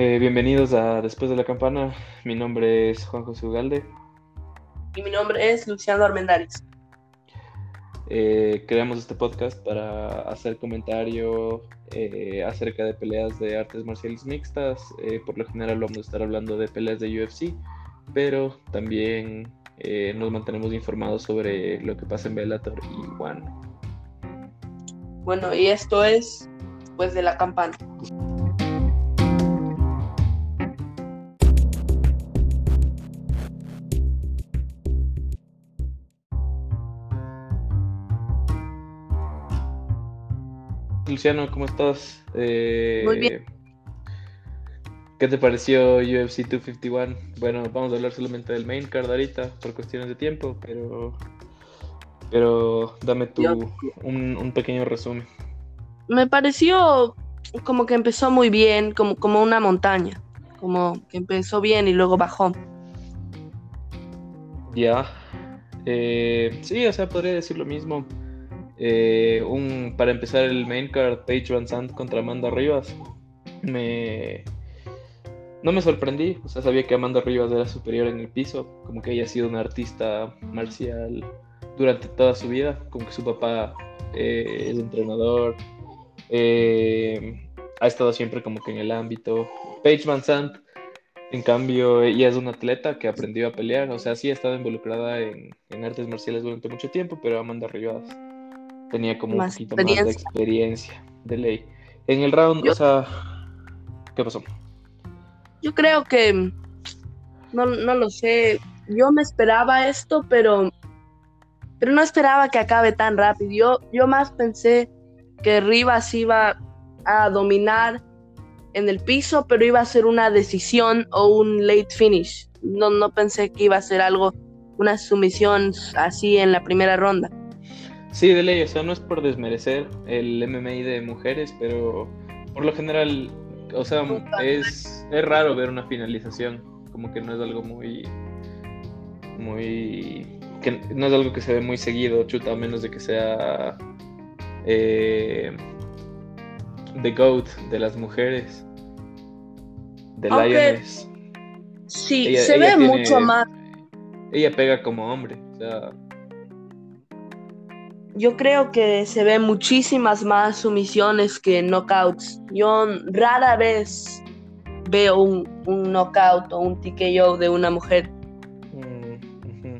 Eh, bienvenidos a Después de la Campana. Mi nombre es Juan José Ugalde. Y mi nombre es Luciano Armendáriz. Eh, creamos este podcast para hacer comentario eh, acerca de peleas de artes marciales mixtas. Por lo general vamos a estar hablando de peleas de UFC, pero también nos mantenemos informados sobre lo que pasa en Bellator y One. Bueno, y esto es Después de la Campana. Luciano, ¿cómo estás? Eh, Muy bien. ¿Qué te pareció UFC 251? Bueno, vamos a hablar solamente del main card ahorita por cuestiones de tiempo, pero pero dame tú un, pequeño resumen. Me pareció como que empezó muy bien, como, como una montaña, como que empezó bien y luego bajó. Ya. Eh, sí, o sea, podría decir lo mismo. Eh, un, para empezar el main card, Paige Van Sant contra Amanda Rivas. Me, no me sorprendí, o sea, sabía que Amanda Rivas era superior en el piso, como que ella ha sido una artista marcial durante toda su vida, como que su papá eh, es entrenador, eh, ha estado siempre como que en el ámbito. Paige Van Sant, en cambio, ella es una atleta que aprendió a pelear, o sea, sí ha estado involucrada en, en artes marciales durante mucho tiempo, pero Amanda Rivas tenía como un poquito más de experiencia de ley. En el round, o sea, ¿qué pasó? Yo creo que, no, lo sé, yo me esperaba esto, pero, pero no esperaba que acabe tan rápido. Yo, yo más pensé que Rivas iba a dominar en el piso, pero iba a ser una decisión o un late finish. No, no pensé que iba a ser algo, una sumisión así en la primera ronda. Sí, de ley, o sea, no es por desmerecer el MMI de mujeres, pero por lo general, o sea, es, es raro ver una finalización, como que no es algo muy, muy, que no es algo que se ve muy seguido, chuta, a menos de que sea eh, The GOAT de las mujeres, de Lioness. Sí, se ve mucho más. Ella pega como hombre, o sea yo creo que se ven muchísimas más sumisiones que knockouts. Yo rara vez veo un, un knockout o un TKO de una mujer. Mm,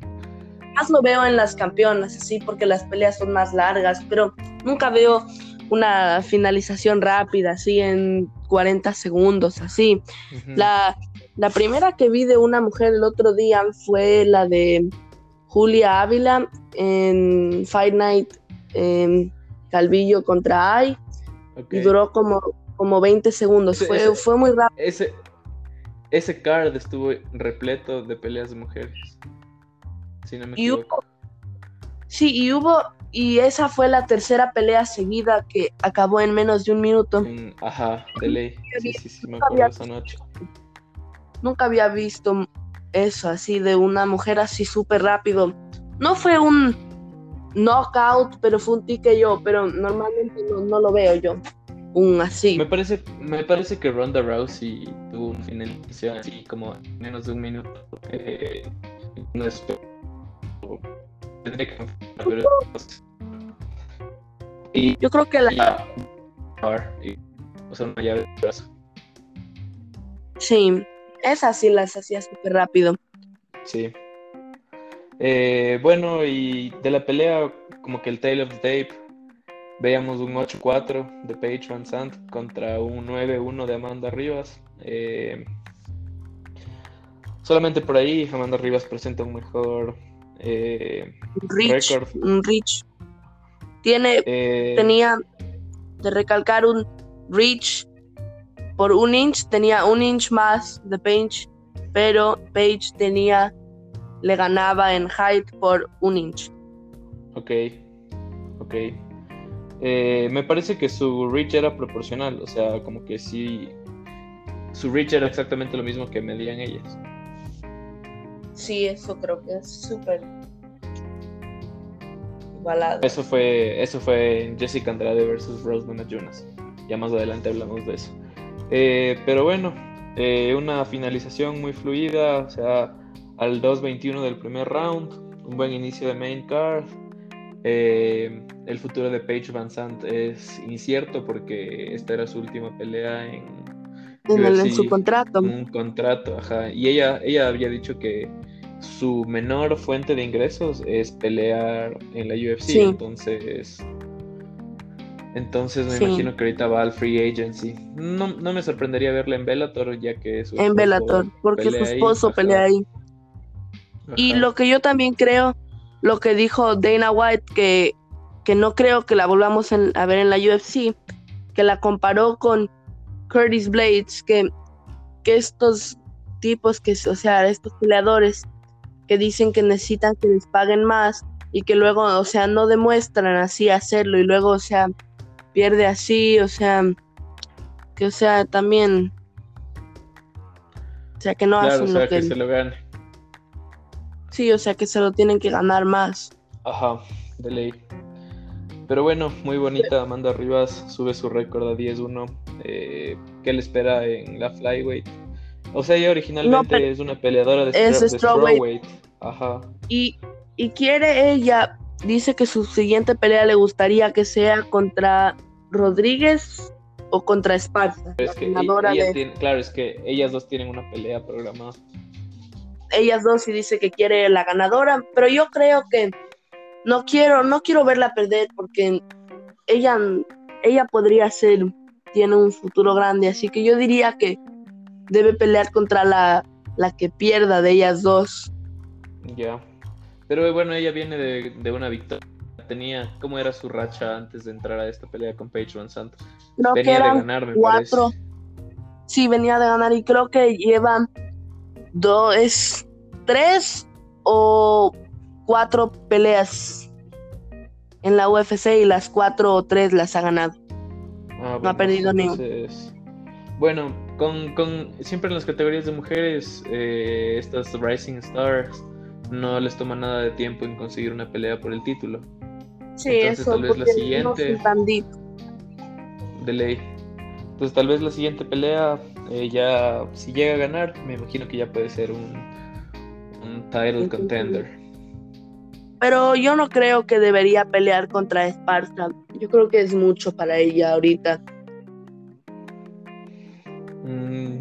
más lo veo en las campeonas, así, porque las peleas son más largas, pero nunca veo una finalización rápida, así, en 40 segundos, así. la, la primera que vi de una mujer el otro día fue la de Julia Ávila en Fight Night em, Calvillo contra Ay. Y duró como, como 20 segundos. fue, fue muy rápido. Ese, ese card estuvo repleto de peleas de mujeres. Si no me y Hubo, sí, y hubo. Y esa fue la tercera pelea seguida que acabó en menos de un minuto. ajá, de ley. Sí, sí, sí, me acuerdo esa noche. Nunca había visto eso, así de una mujer así súper rápido. No fue un knockout, pero fue un yo pero normalmente no, lo veo yo. Un así. Me parece, me parece que Ronda Rousey tuvo una finalización así como menos de un minuto. Eh, no y, yo creo que la. o sea, una llave de brazo. Sí. Esas sí las hacía súper rápido. Sí. Eh, bueno, y de la pelea, como que el Tale of the Tape, veíamos un 8-4 de Paige Van Sant contra un 9-1 de Amanda Rivas. Eh, solamente por ahí Amanda Rivas presenta un mejor eh, reach, Un reach. Tiene, tenía de recalcar un reach por un inch, tenía un inch más de Page, pero Page tenía, le ganaba en height por un inch. Ok, ok. Eh, me parece que su reach era proporcional, o sea, como que sí, su reach era exactamente lo mismo que medían ellas. Sí, eso creo que es súper igualado. Eso fue, eso fue Jessica Andrade versus Rose Jonas. Ya más adelante hablamos de eso. Eh, pero bueno, eh, una finalización muy fluida, o sea, al 2.21 del primer round, un buen inicio de main card. Eh, el futuro de Paige Van Sant es incierto porque esta era su última pelea en, en, su contrato. Un contrato, ajá. Y ella, ella había dicho que su menor fuente de ingresos es pelear en la UFC, entonces entonces me imagino que ahorita va al free agency. No, no me sorprendería verla en Bellator ya que su En Bellator, porque su esposo pelea ahí. Y lo que yo también creo, lo que dijo Dana White, que, que no creo que la volvamos a ver en la UFC, que la comparó con Curtis Blades, que, que estos tipos, que, o sea, estos peleadores que dicen que necesitan que les paguen más y que luego, o sea, no demuestran así hacerlo y luego, o sea, pierde así, o sea, que, o sea, también, o sea, que no hacen lo que, se lo gane. Sí, o sea, que se lo tienen que ganar más. Ajá, de ley. Pero bueno, muy bonita. Amanda Rivas sube su récord a 10-1. Eh, ¿Qué le espera en la flyweight? O sea, ella originalmente es una peleadora de, es strawweight. Ajá. Y, y quiere ella, dice que su siguiente pelea le gustaría que sea contra Rodríguez o contra Esparza. claro, es que ellas dos tienen una pelea programada. Ellas dos sí dice que quiere la ganadora, pero yo creo que no quiero, no quiero verla perder porque ella, ella podría ser, tiene un futuro grande, así que yo diría que debe pelear contra la, la que pierda de ellas dos. Ya. Pero bueno, ella viene de, una victoria. Tenía, ¿cómo era su racha antes de entrar a esta pelea con Paige Van Sant? venía de ganar, me cuatro. Sí, venía de ganar y creo que llevan dos, tres o cuatro peleas en la UFC y las cuatro o tres las ha ganado. Ah, no ha perdido ni Bueno, con, con, siempre en las categorías de mujeres, eh, estas Rising Stars no les toma nada de tiempo en conseguir una pelea por el título. Sí, Entonces, eso, tal vez la siguiente. de ley. Entonces, tal vez la siguiente pelea, eh, ya si llega a ganar, me imagino que ya puede ser un, un title contender. Pero yo no creo que debería pelear contra Esparta. Yo creo que es mucho para ella ahorita. Mm,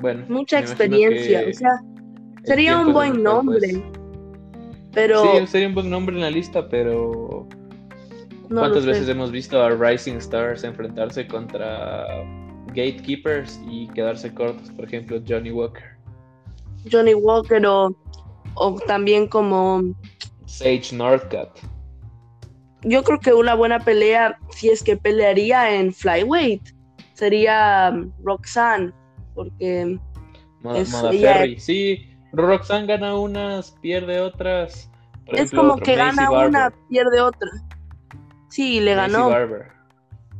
bueno. Mucha experiencia. O sea, sería un buen nombre. Pero. Sí, sería un buen nombre en la lista, pero. ¿Cuántas veces hemos visto a Rising Stars enfrentarse contra Gatekeepers y quedarse cortos? Por ejemplo, Johnny Walker. Johnny Walker o o también como Sage Northcutt. Yo creo que una buena pelea, si es que pelearía en flyweight, sería um, Roxanne, porque es, Sí, Roxanne gana unas, pierde otras. es como que gana una, pierde otra. Sí, le ganó.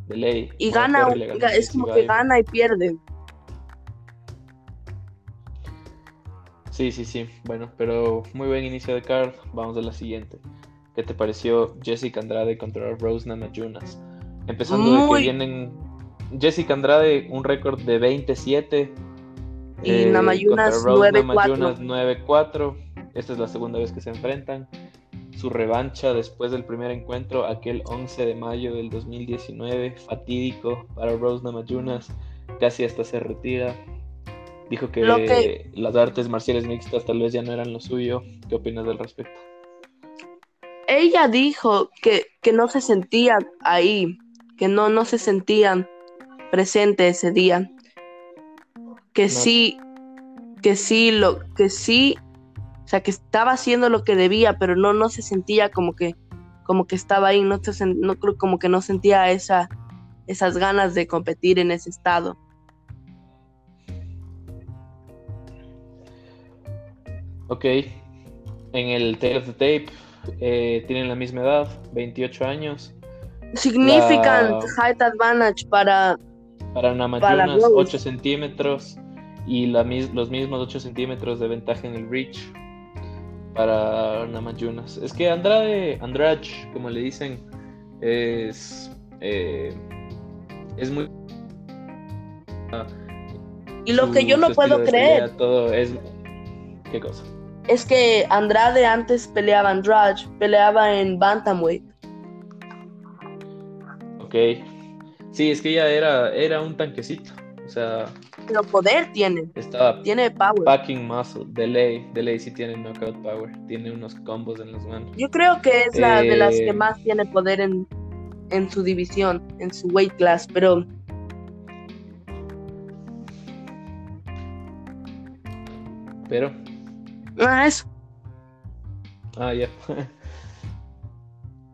De ley. Y gana, es como que gana y pierde. Sí, sí, sí. Bueno, pero muy buen inicio de card. Vamos a la siguiente. ¿Qué te pareció Jessica Andrade contra Rose Namajunas? Empezando de que vienen Jessica Andrade, un récord de 27. Y eh, Namajunas 9-4. Esta es la segunda vez que se enfrentan. Su revancha después del primer encuentro, aquel 11 de mayo del 2019, fatídico para Rose Namajunas. Casi hasta se retira. Dijo que, las artes marciales mixtas tal vez ya no eran lo suyo. ¿Qué opinas del respecto? Ella dijo que, que no se sentía ahí, que no, no se sentían presente ese día. Que sí, que sí, lo, que sí, o sea, que estaba haciendo lo que debía, pero no, no se sentía como que, como que estaba ahí, no, se, no como que no sentía esa, esas ganas de competir en ese estado. Ok. En el Tale of the Tape eh, tienen la misma edad, 28 años. Significant height advantage para. Para Namajunas, 8 centímetros. Y la, los mismos 8 centímetros de ventaja en el reach para Namajunas. Es que Andrade, Andrade, como le dicen, es. Eh, es muy. Y lo que yo no puedo creer. todo es. ¿Qué cosa? Es que Andrade antes peleaba en Drudge, peleaba en Bantamweight. Ok. Sí, es que ella era, era un tanquecito. O sea. Pero poder tiene. Estaba tiene power. Packing muscle. De ley. De ley sí tiene knockout power. Tiene unos combos en las manos. Yo creo que es la de las que Eh, más tiene poder en, en su división, en su weight class. Pero Pero. ah, eso. Ah, ya.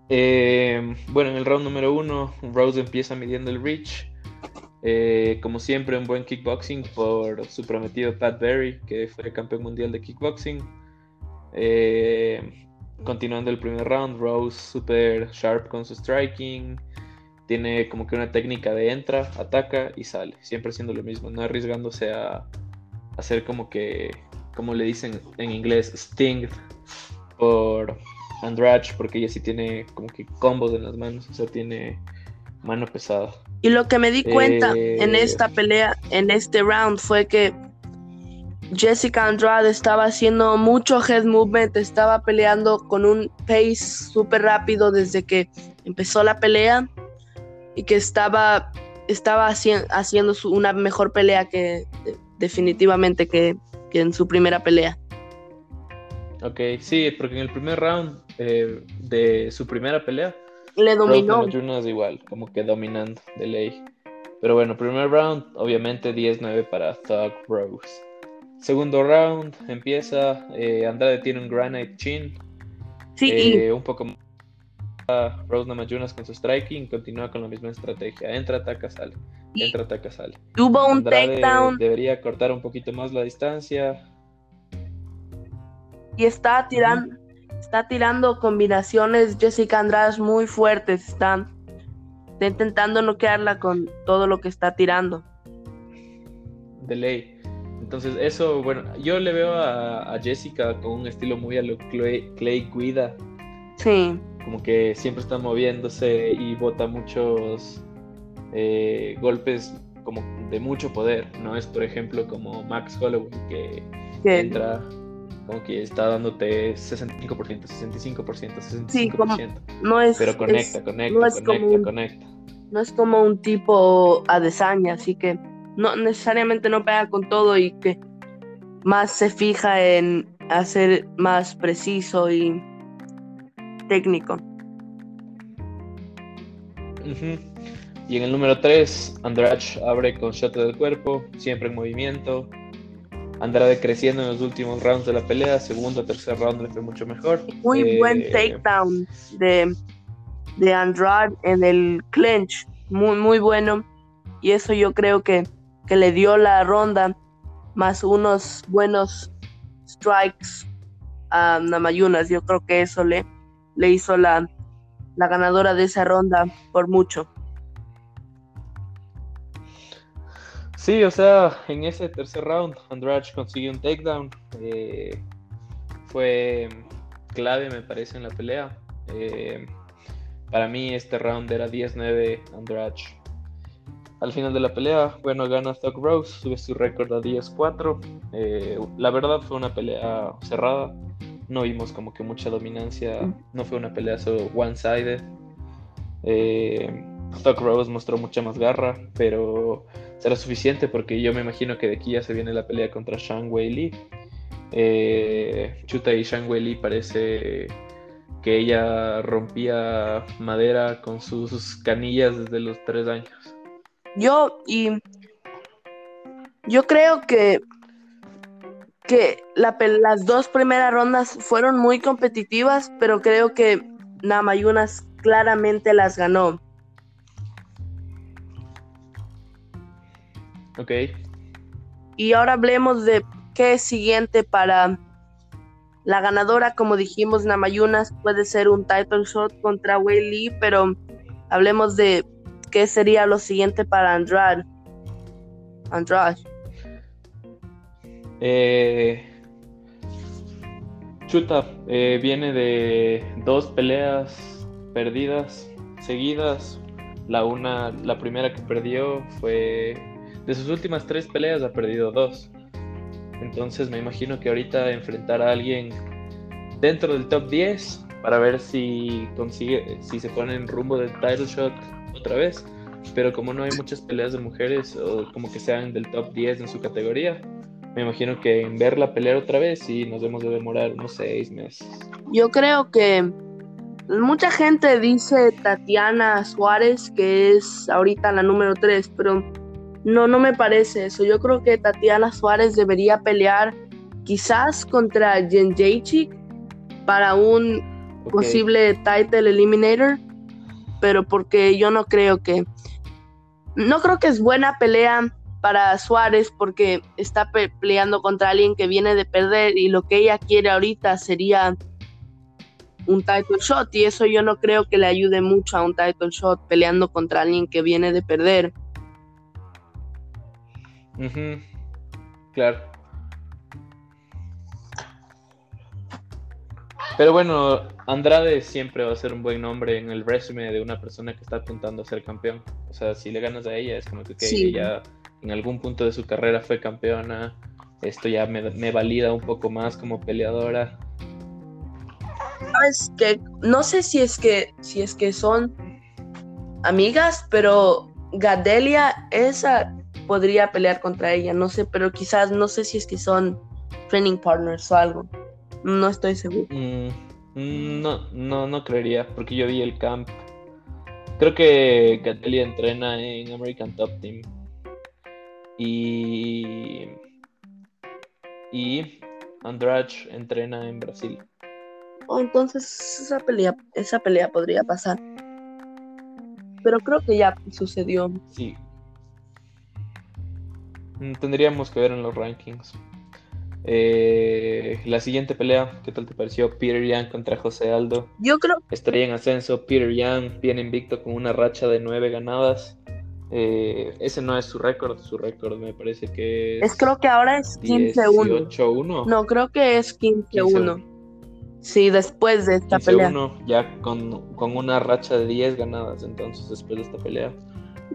Eh, bueno, en el round número uno, Rose empieza midiendo el reach. Eh, como siempre, un buen kickboxing por su prometido Pat Berry, que fue campeón mundial de kickboxing. Eh, continuando el primer round, Rose super sharp con su striking. Tiene como que una técnica de entra, ataca y sale. Siempre haciendo lo mismo, no arriesgándose a hacer como que, como le dicen en inglés, sting por Andrade, porque ella sí tiene como que combos en las manos, o sea, tiene mano pesada. Y lo que me di cuenta Eh, en esta pelea, en este round, fue que Jessica Andrade estaba haciendo mucho head movement, estaba peleando con un pace súper rápido desde que empezó la pelea y que estaba, estaba haci- haciendo su- una mejor pelea que definitivamente que, que en su primera pelea. Ok, sí, porque en el primer round eh, de su primera pelea, Le dominó. Namajunas igual, como que dominando de ley. Pero bueno, primer round, obviamente 10-9 para Thug Rose. Segundo round, empieza, eh, Andrade tiene un Granite Chin, Sí, y eh, un poco más. Rose Namajunas con su striking, continúa con la misma estrategia. Entra, ataca, sale. Entra, ataca, sale. hubo un takedown debería cortar un poquito más la distancia. y está tirando, está tirando combinaciones Jessica Andrade muy fuertes. Está, está intentando noquearla con todo lo que está tirando. de ley. Entonces, eso, bueno, yo le veo a, a Jessica con un estilo muy a lo Clay, Clay Guida, Sí, como que siempre está moviéndose y bota muchos eh, golpes como de mucho poder. No es, por ejemplo, como Max Holloway que que entra como que está dándote 65%, 65%, 65%, Sí, como- no es, pero es- conecta, conecta, no es conecta, como un- conecta. no es como un tipo Adesanya, así que no necesariamente no pega con todo y que más se fija en hacer más preciso y técnico. Y en el número 3, Andrade abre con shot del cuerpo, siempre en movimiento. Andrade creciendo en los últimos rounds de la pelea, segundo, tercer round le fue mucho mejor. Muy Eh, buen takedown de, de Andrade en el clinch, muy, muy bueno. Y eso yo creo que, que le dio la ronda, más unos buenos strikes a Namayunas. Yo creo que eso le, le hizo la, la ganadora de esa ronda por mucho. Sí, o sea, en ese tercer round, Andrade consiguió un takedown. eh, fue clave, me parece, en la pelea. Eh, para mí, este round era 10-9 Andrade. Al final de la pelea, bueno, gana Thug Rose, sube su récord a 10-4. Eh, la verdad fue una pelea cerrada. No vimos como que mucha dominancia. No fue una pelea solo one-sided. Thug Rose mostró mucha más garra, pero será suficiente porque yo me imagino que de aquí ya se viene la pelea contra Shang Wei Li. Eh, Chuta y Shang Wei Li parece que ella rompía madera con sus canillas desde los tres años. Yo y yo creo que que las dos primeras rondas fueron muy competitivas, pero creo que Namayunas claramente las ganó. Ok, Y ahora hablemos de qué es siguiente para la ganadora, como dijimos, Namayunas puede ser un title shot contra Wei Lee, pero hablemos de qué sería lo siguiente para Andrade. Andrade. Eh, Chuta eh, viene de dos peleas perdidas seguidas. La una, la primera que perdió fue de sus últimas tres peleas ha perdido dos. Entonces me imagino que ahorita enfrentar a alguien dentro del top 10 para ver si consigue, si se pone en rumbo del title shot otra vez. Pero como no hay muchas peleas de mujeres o como que sean del top 10 en su categoría, me imagino que en verla pelear otra vez sí nos debemos de demorar unos seis meses. Yo creo que mucha gente dice Tatiana Suárez que es ahorita la número 3, pero no, no me parece eso. Yo creo que Tatiana Suárez debería pelear quizás contra Jen Jacek para un posible title eliminator, pero porque yo no creo que no creo que es buena pelea para Suárez porque está peleando contra alguien que viene de perder y lo que ella quiere ahorita sería un title shot y eso yo no creo que le ayude mucho a un title shot peleando contra alguien que viene de perder. Claro. Pero bueno, Andrade siempre va a ser un buen nombre en el resumen de una persona que está apuntando a ser campeón. O sea, si le ganas a ella, es como que ella en algún punto de su carrera fue campeona. Esto ya me, valida un poco más como peleadora. Es que no sé si es que si es que son amigas, pero Gadelia esa podría pelear contra ella, no sé, pero quizás no sé si es que son training partners o algo. No estoy seguro. Mm, mm, no, no, no creería, porque yo vi el camp. Creo que Gatelia entrena en American Top Team. Y. Y Andrade entrena en Brasil. Oh, entonces esa pelea, esa pelea podría pasar. Pero creo que ya sucedió. Sí. Mm, tendríamos que ver en los rankings. Eh, la siguiente pelea, ¿qué tal te pareció? Peter Young contra José Aldo. Yo creo. Estaría en ascenso. Peter Young viene invicto con una racha de nueve ganadas. Eh, ese no es su récord, su récord me parece que es. Es creo que ahora es 15-1. No, creo que es 15-1. Sí, después de esta 15 pelea. ya con, con, una racha de 10 ganadas, entonces, después de esta pelea.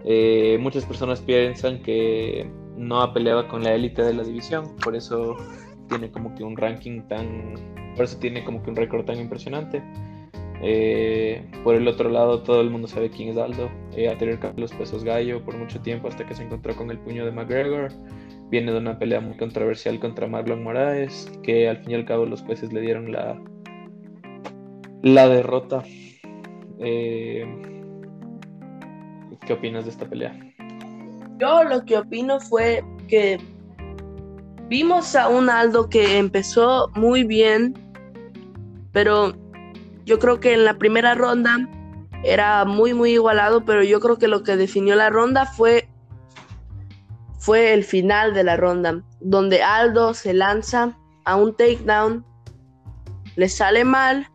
Eh, muchas personas piensan que no ha peleado con la élite de la división, por eso tiene como que un ranking tan, por eso tiene como que un récord tan impresionante. Eh, por el otro lado, todo el mundo sabe quién es Aldo. Eh, ha tenido los pesos gallo por mucho tiempo hasta que se encontró con el puño de McGregor. Viene de una pelea muy controversial contra Marlon Moraes, que al fin y al cabo los jueces le dieron la, la derrota. Eh, ¿Qué opinas de esta pelea? Yo lo que opino fue que vimos a un Aldo que empezó muy bien, pero yo creo que en la primera ronda era muy muy igualado, pero yo creo que lo que definió la ronda fue fue el final de la ronda, donde Aldo se lanza a un takedown, le sale mal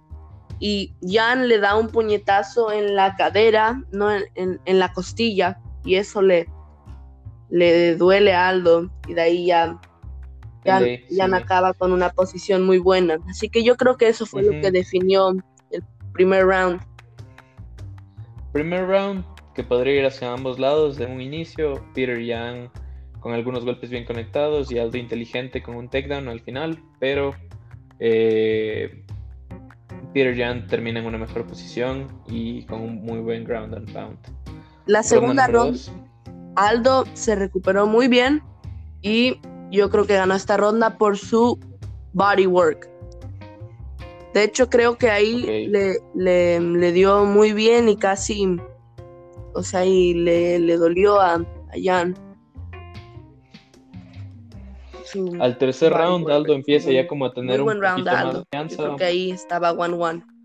y Jan le da un puñetazo en la cadera, no en la costilla, y eso le, le duele a Aldo y de ahí ya, ya, acaba con una posición muy buena. Así que yo creo que eso fue lo que definió el primer round. Primer round que podría ir hacia ambos lados de un inicio, Peter Young con algunos golpes bien conectados y Aldo inteligente con un takedown al final, pero eh, Peter Young termina en una mejor posición y con un muy buen ground and pound. La segunda ronda Aldo se recuperó muy bien y yo creo que ganó esta ronda por su body work. De hecho, creo que ahí le, le, dio muy bien y casi, o sea, y le, le dolió a, Jan. Al tercer round, Aldo empieza ya como a tener un poquito más de confianza. creo que ahí estaba 1-1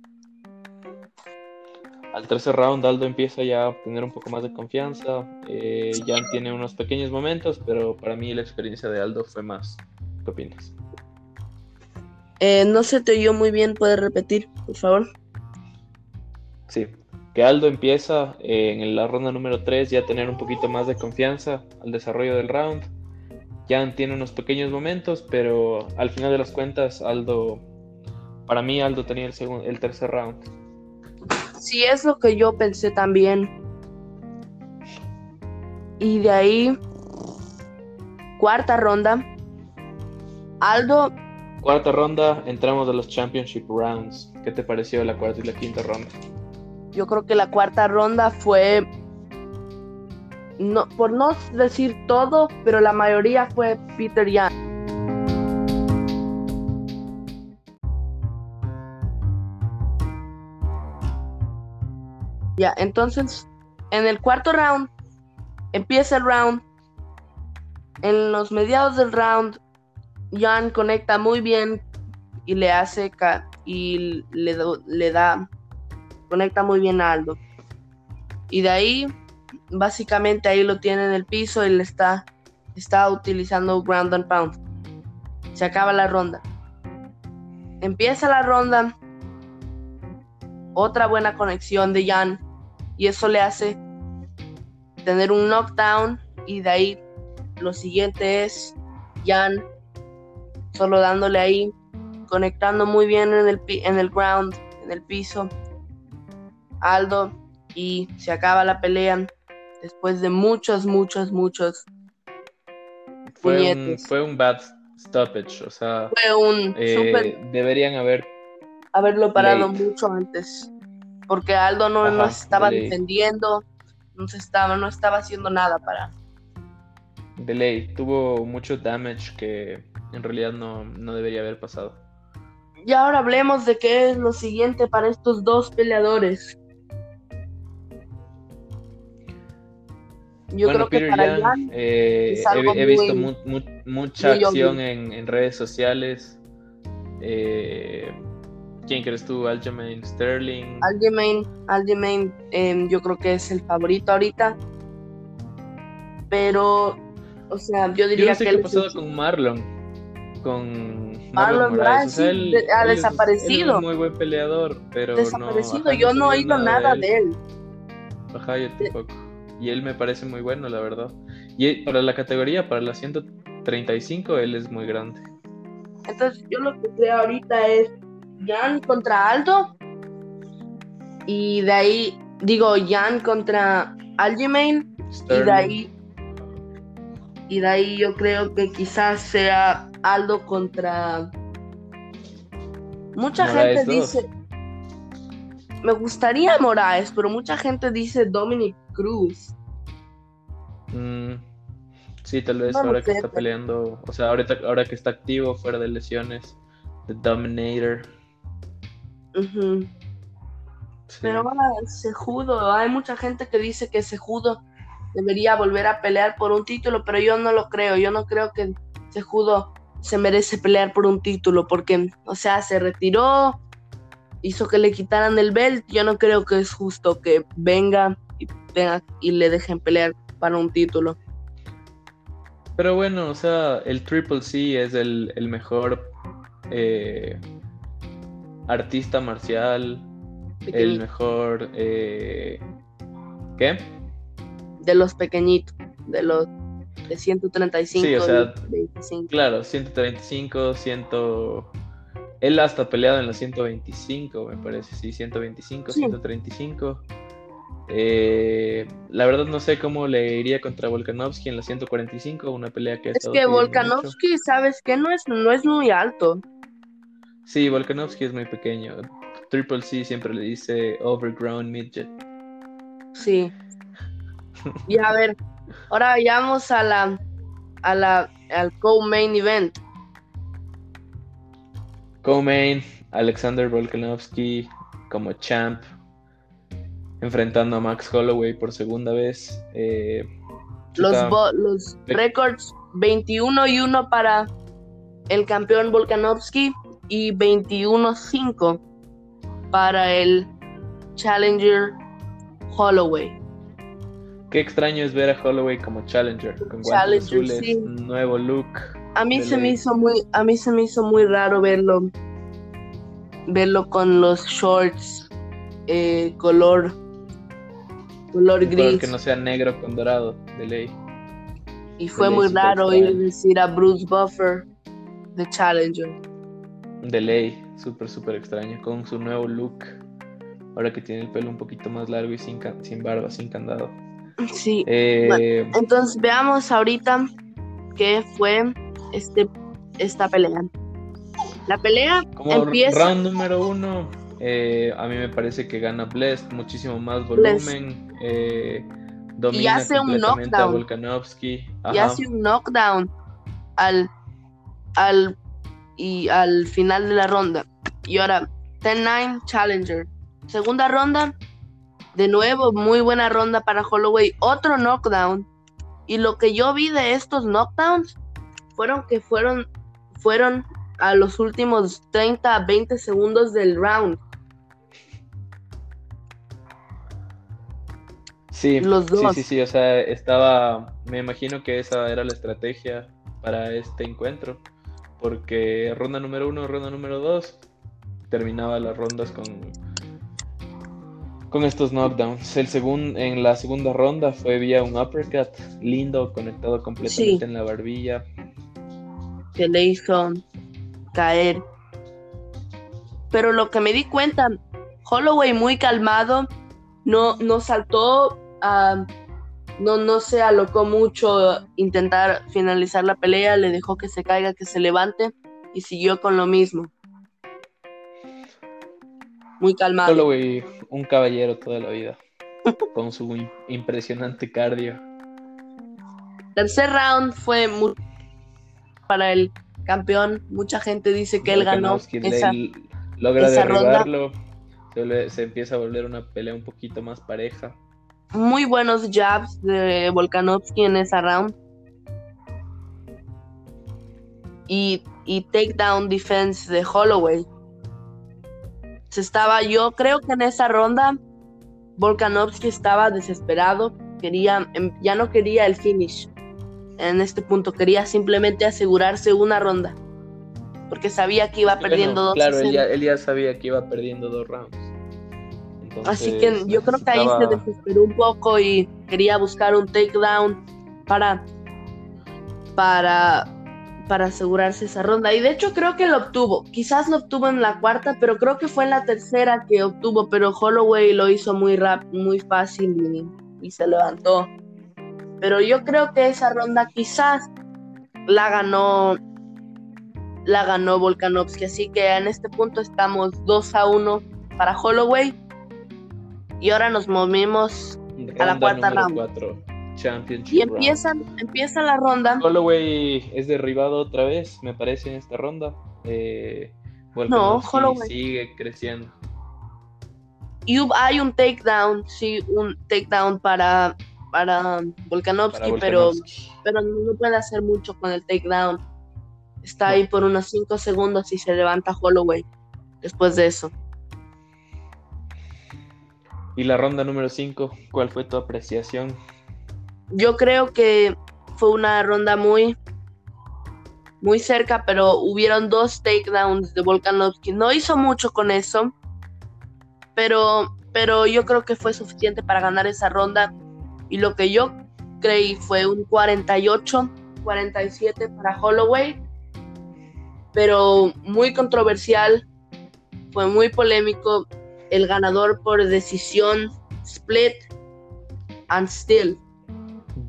al tercer round Aldo empieza ya a obtener un poco más de confianza. Eh, ya tiene unos pequeños momentos, pero para mí la experiencia de Aldo fue más. ¿Qué opinas? Eh, no se te oyó muy bien, ¿puedes repetir, por favor? Sí, que Aldo empieza eh, en la ronda número 3 ya a tener un poquito más de confianza al desarrollo del round. Ya tiene unos pequeños momentos, pero al final de las cuentas, Aldo, para mí Aldo tenía el, segundo, el tercer round Sí, es lo que yo pensé también. Y de ahí, cuarta ronda, Aldo. Cuarta ronda, entramos a los Championship Rounds. ¿Qué te pareció la cuarta y la quinta ronda? Yo creo que la cuarta ronda fue, no, por no decir todo, pero la mayoría fue Peter Yan. Ya, entonces, en el cuarto round, empieza el round. En los mediados del round, Jan conecta muy bien y le hace y le, le da conecta muy bien a Aldo. Y de ahí, básicamente ahí lo tiene en el piso y le está, está utilizando ground and pound. Se acaba la ronda. Empieza la ronda. Otra buena conexión de Jan. Y eso le hace tener un knockdown. Y de ahí lo siguiente es Jan solo dándole ahí, conectando muy bien en el, en el ground, en el piso. Aldo y se acaba la pelea después de muchos, muchos, muchos. Fue un, fue un bad stoppage, o sea, fue un eh, deberían haber haberlo parado mucho antes, porque Aldo no, no estaba defendiendo, no estaba, no estaba haciendo nada para. Delay, tuvo mucho damage que en realidad no, no debería haber pasado. Y ahora hablemos de qué es lo siguiente para estos dos peleadores. Yo creo que para eh, he, visto mucha acción en, redes sociales. Eh, ¿Quién crees tú? Aljamain Sterling. Aljamain, Aljamain em, yo creo que es el favorito ahorita. Pero, o sea, yo diría yo no sé que... ¿Qué ha pasado con Marlon? Con Marlon, Moraes. ha desaparecido. Es, muy buen peleador, pero desaparecido. yo no he oído nada de él. Ajá, yo tampoco y él me parece muy bueno, la verdad. Y para la categoría, para la 135, él es muy grande. Entonces, yo lo que creo ahorita es Jan contra Aldo. Y de ahí, digo, Jan contra Aljamain. Y de ahí. Y de ahí yo creo que quizás sea Aldo contra. Mucha gente dice. Me gustaría Moraes, pero mucha gente dice Dominic Cruz. Mm, sí, tal vez ahora que está peleando, o sea, ahorita, ahora que está activo, fuera de lesiones, The Dominator. Pero ahora Sejudo, hay mucha gente que dice que Sejudo debería volver a pelear por un título, pero yo no lo creo, yo no creo que Sejudo se merece pelear por un título, porque, o sea, se retiró, hizo que le quitaran el belt, yo no creo que es justo que venga y, le dejen pelear para un título. Pero bueno, o sea, el Triple C es el, mejor eh, artista marcial, el mejor... Eh, ¿Qué? De los pequeñitos, de los de 135. Sí, o sea, claro, 135, 100... Él hasta peleado en los 125, me parece, sí, 125, 135. Eh, la verdad no sé cómo le iría contra Volkanovski en la 145, una pelea que ha Es que Volkanovski, sabes que no es, no es muy alto. Sí, Volkanovski es muy pequeño. Triple C siempre le dice overgrown midget. Sí. y a ver, ahora vayamos a la a la al co-main event. Co-main, Alexander Volkanovski como champ enfrentando a Max Holloway por segunda vez. Eh, los, los récords 21 y 1 para el campeón Volkanovski y 21-5 para el Challenger Holloway. Qué extraño es ver a Holloway como Challenger, con guantes azules, nuevo look. A mí se me hizo muy, a mí se me hizo muy raro verlo, verlo con los shorts eh, color color gris. Que no sea negro con dorado, de ley. Y fue muy raro ir decir a Bruce Buffer de Challenger. De ley, súper, súper extraño, con su nuevo look. Ahora que tiene el pelo un poquito más largo y sin, sin barba, sin candado. Sí. Eh, entonces veamos ahorita que fue este, esta pelea. La pelea Como empieza. round número uno, eh, a mí me parece que gana Blessed, muchísimo más volumen. eh, domina Y hace un a knockdown. Y hace un knockdown al, al, y al final de la ronda. Y ahora, 10-9 Challenger. Segunda ronda, de nuevo, muy buena ronda para Holloway. Otro knockdown. Y lo que yo vi de estos knockdowns fueron que fueron, fueron a los últimos 30 a 20 segundos del round. Sí, Los sí, dos. sí, sí, o sea, estaba, me imagino que esa era la estrategia para este encuentro, porque ronda número uno, ronda número dos, terminaba las rondas con, con estos knockdowns. El segun- en la segunda ronda fue vía un uppercut lindo, conectado completamente Sí. en la barbilla. que le hizo caer. Pero lo que me di cuenta, Holloway muy calmado, no, no saltó, ah, no, no se alocó mucho intentar finalizar la pelea, le dejó que se caiga, que se levante y siguió con lo mismo. Muy calmado. Holloway, un caballero toda la vida, con su im- impresionante cardio. Tercer round fue muy para el campeón. Mucha gente dice que él ganó le- esa. logra esa ronda. Se, le- se empieza a volver una pelea un poquito más pareja. Muy buenos jabs de Volkanovski en esa round. Y, y takedown defense de Holloway. Se estaba, yo creo que en esa ronda Volkanovski estaba desesperado. Quería, em, ya no quería el finish. En este punto quería simplemente asegurarse una ronda. Porque sabía que iba Bueno, perdiendo dos. Claro, él ya, él ya sabía que iba perdiendo dos rounds. Así que yo creo que ahí se desesperó un poco y quería buscar un takedown para, para, para asegurarse esa ronda. Y de hecho creo que lo obtuvo. Quizás lo obtuvo en la cuarta, pero creo que fue en la tercera que obtuvo. Pero Holloway lo hizo muy rap, muy fácil y, y se levantó. Pero yo creo que esa ronda quizás la ganó la ganó Volkanovski. Así que en este punto estamos 2 a 1 para Holloway. Y ahora nos movimos a la ronda cuarta Championship y round. empiezan, empieza la ronda. Holloway es derribado otra vez, me parece, en esta ronda. Eh, Volkanovski Holloway. sigue creciendo. Y hay un takedown, sí, un takedown para, para Para Volkanovski, pero, pero no puede hacer mucho con el takedown. Está ahí por unos 5 segundos y se levanta Holloway después de eso. Y la ronda número 5, ¿cuál fue tu apreciación? Yo creo que fue una ronda muy, muy cerca, pero hubieron dos takedowns de Volkanovski. No hizo mucho con eso, pero, pero yo creo que fue suficiente para ganar esa ronda. Y lo que yo creí fue un 48-47 para Holloway, pero muy controversial, fue muy polémico. El ganador por decisión split and still.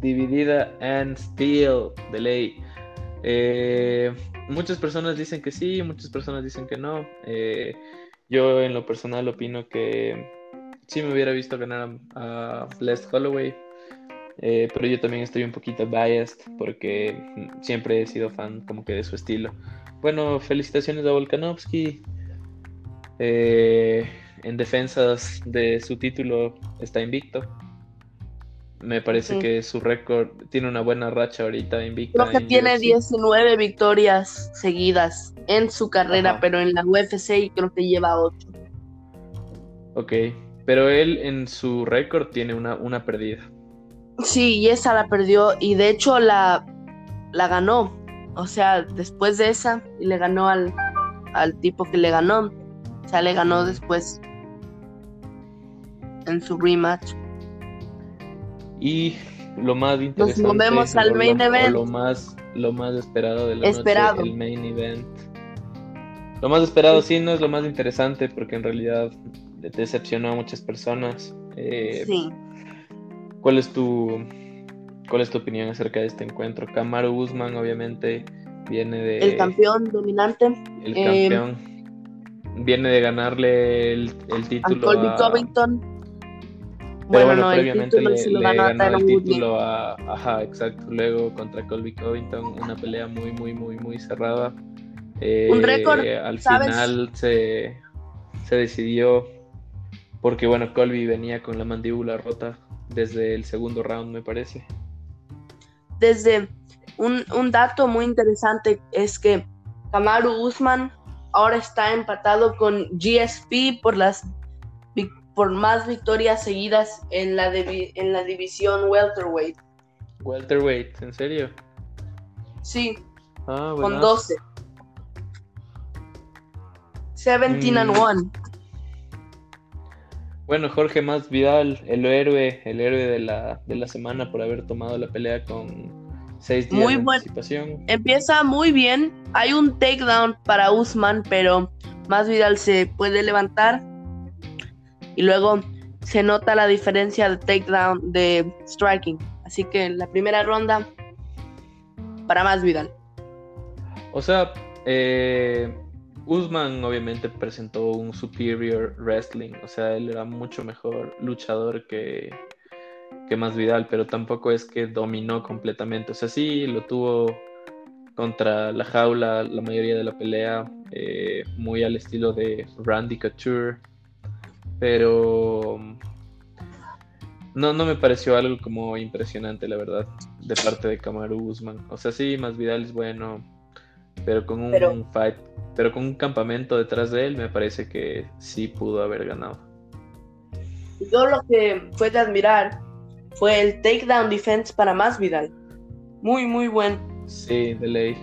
Dividida and Still de ley. Eh, muchas personas dicen que sí, muchas personas dicen que no. Eh, yo en lo personal opino que sí me hubiera visto ganar a, Blessed Holloway. Eh, pero yo también estoy un poquito biased porque siempre he sido fan como que de su estilo. Bueno, felicitaciones a Volkanovski. Eh, en defensas de su título está invicto. Me parece que su récord tiene una buena racha ahorita invicta. Creo que en tiene UFC. 19 victorias seguidas en su carrera, Ajá. pero en la UFC creo que lleva 8. Ok, pero él en su récord tiene una, una perdida. Sí, y esa la perdió y de hecho la, la ganó. O sea, después de esa, y le ganó al, al tipo que le ganó. O sea, le ganó después en su rematch. Y lo más interesante. movemos al main lo, event. lo más, lo más esperado de la Esperado. noche, el main event. Lo más esperado sí no es lo más interesante porque en realidad de- decepcionó a muchas personas. Eh, Sí. ¿Cuál es tu, ¿Cuál es tu opinión acerca de este encuentro? Kamaru Usman, obviamente, viene de. El campeón dominante. El eh, campeón. viene de ganarle el, título. A Colby Covington. Bueno, no, previamente título le, ganó el título a. Ajá, exacto. Luego contra Colby Covington, una pelea muy, muy, muy, muy cerrada. Eh, Un récord. Al final se, se decidió. Porque, bueno, Colby venía con la mandíbula rota desde el segundo round, me parece. Desde un, dato muy interesante es que Kamaru Usman ahora está empatado con GSP por las por más victorias seguidas en la, en la división welterweight. Welterweight, ¿en serio? Sí. Ah, con 12. 17 and 1. Mm. Bueno, Jorge Más Vidal, el héroe, el héroe de la, de la semana por haber tomado la pelea con Seis días muy de Empieza muy bien. Hay un takedown para Usman, pero más Vidal se puede levantar. Y luego se nota la diferencia de takedown de striking. Así que la primera ronda para más Vidal. O sea, eh, Usman obviamente presentó un superior wrestling. O sea, él era mucho mejor luchador que, que más Vidal, pero tampoco es que dominó completamente. O sea, sí lo tuvo contra la jaula la mayoría de la pelea, eh, muy al estilo de Randy Couture, pero no, no me pareció algo como impresionante, la verdad, de parte de Kamaru Usman. O sea, sí, más Vidal es bueno, pero con un fight, pero con un campamento detrás de él, me parece que sí pudo haber ganado. Yo lo que fue de admirar fue el takedown defense para más Vidal. Muy, muy buen. Sí, de ley.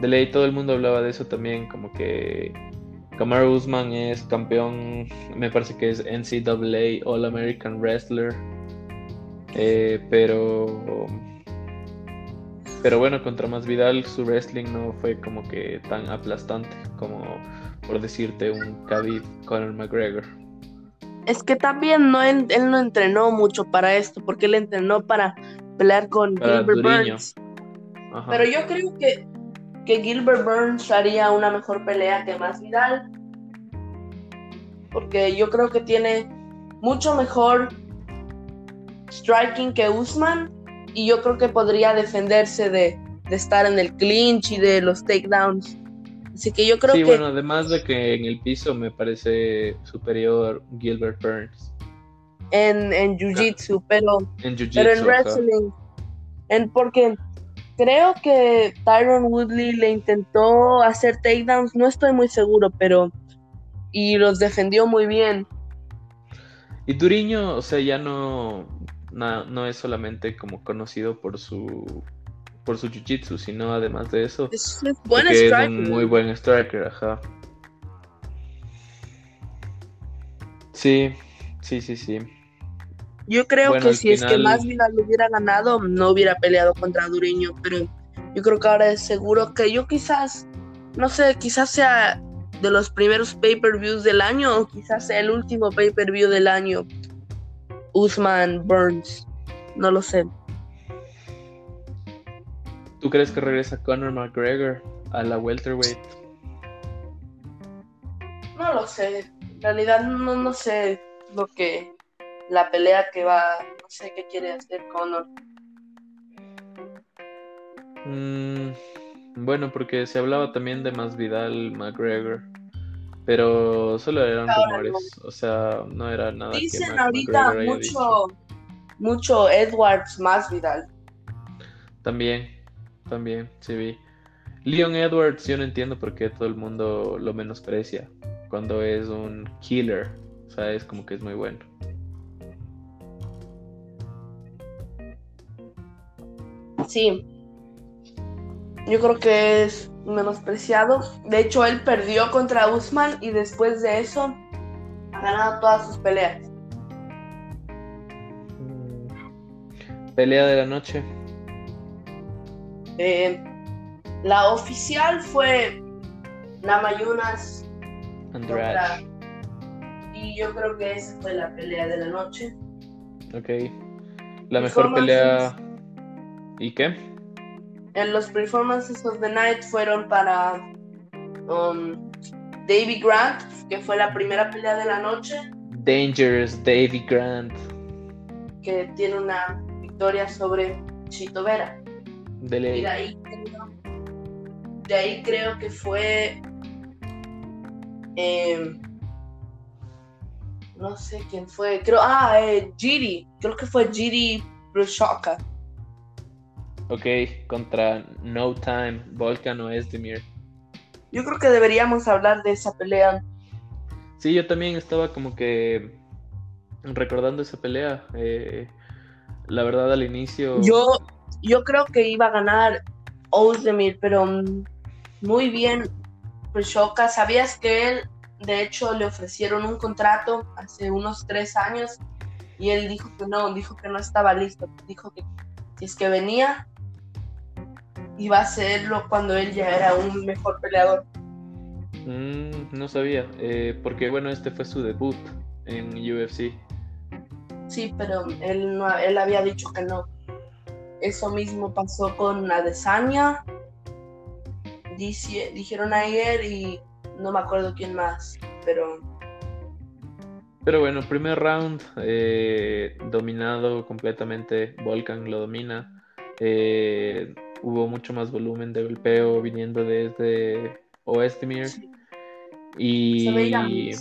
De ley, todo el mundo hablaba de eso también, como que Kamaru Usman es campeón, me parece que es NCAA All American Wrestler. Eh, pero pero bueno, contra más Vidal su wrestling no fue como que tan aplastante como por decirte un Khabib Conor McGregor. Es que también no, él, no entrenó mucho para esto, porque él entrenó para pelear con Gilbert Burns. Pero yo creo que, que Gilbert Burns haría una mejor pelea que más Vidal. Porque yo creo que tiene mucho mejor striking que Usman. Y yo creo que podría defenderse de, de estar en el clinch y de los takedowns. Así que yo creo que. Sí, bueno, además de que en el piso me parece superior Gilbert Burns. En, en Jiu-Jitsu, pero. En Pero en wrestling. En, porque creo que Tyron Woodley le intentó hacer takedowns, no estoy muy seguro, pero. Y los defendió muy bien. Y Duriño, o sea, ya no, no, no es solamente como conocido por su por su jiu-jitsu, sino además de eso, es, buen es un muy buen striker, ajá. Sí, sí, sí, sí. Yo creo que si es que más Vidal lo hubiera ganado, no hubiera peleado contra Duriño, pero yo creo que ahora es seguro que yo quizás, no sé, quizás sea de los primeros pay-per-views del año o quizás sea el último pay-per-view del año. Usman Burns, no lo sé. ¿Tú crees que regresa Conor McGregor a la welterweight? No lo sé. En realidad no, no sé lo que la pelea que va, no sé qué quiere hacer Conor. Mm, bueno, porque se hablaba también de más Vidal McGregor, pero solo eran rumores, o sea, no era nada. Dicen ahorita mucho, mucho Edwards más Vidal. También, también, sí vi. Leon Edwards, yo no entiendo por qué todo el mundo lo menosprecia cuando es un killer. O sea, es como que es muy bueno. Sí. Yo creo que es menospreciado. De hecho, él perdió contra Usman y después de eso ha ganado todas sus peleas. Mm. Pelea de la noche. Eh, la oficial fue Namayunas Andrade. Y yo creo que esa fue la pelea de la noche. Ok. La mejor pelea. ¿Y qué? En los performances of the night fueron para um, Davy Grant, que fue la primera pelea de la noche. Dangerous Davy Grant. Que tiene una victoria sobre Chito Vera. De ley. Y de ahí creo, de ahí creo que fue. em, no sé quién fue. Creo. Ah, eh, Giri. Creo que fue Giri Brushoka. Ok, contra No Time, Volkan o Esdemir. Yo creo que deberíamos hablar de esa pelea. Sí, yo también estaba como que recordando esa pelea. eh, la verdad, al inicio. Yo, yo creo que iba a ganar Ozdemir, pero muy bien Brushoka. ¿Sabías que él, de hecho, le ofrecieron un contrato hace unos tres años y él dijo que no, dijo que no estaba listo. Dijo que si es que venía, iba a hacerlo cuando él ya era un mejor peleador. Mm, no sabía, eh, porque bueno, este fue su debut en UFC. Sí, pero él, no, él había dicho que no. Eso mismo pasó con Adesanya. Dice, dijeron ayer y no me acuerdo quién más, pero Pero bueno, primer round eh, dominado completamente, Volkan lo domina. Eh, hubo mucho más volumen de golpeo viniendo desde Oestimir. Sí. se veía Y.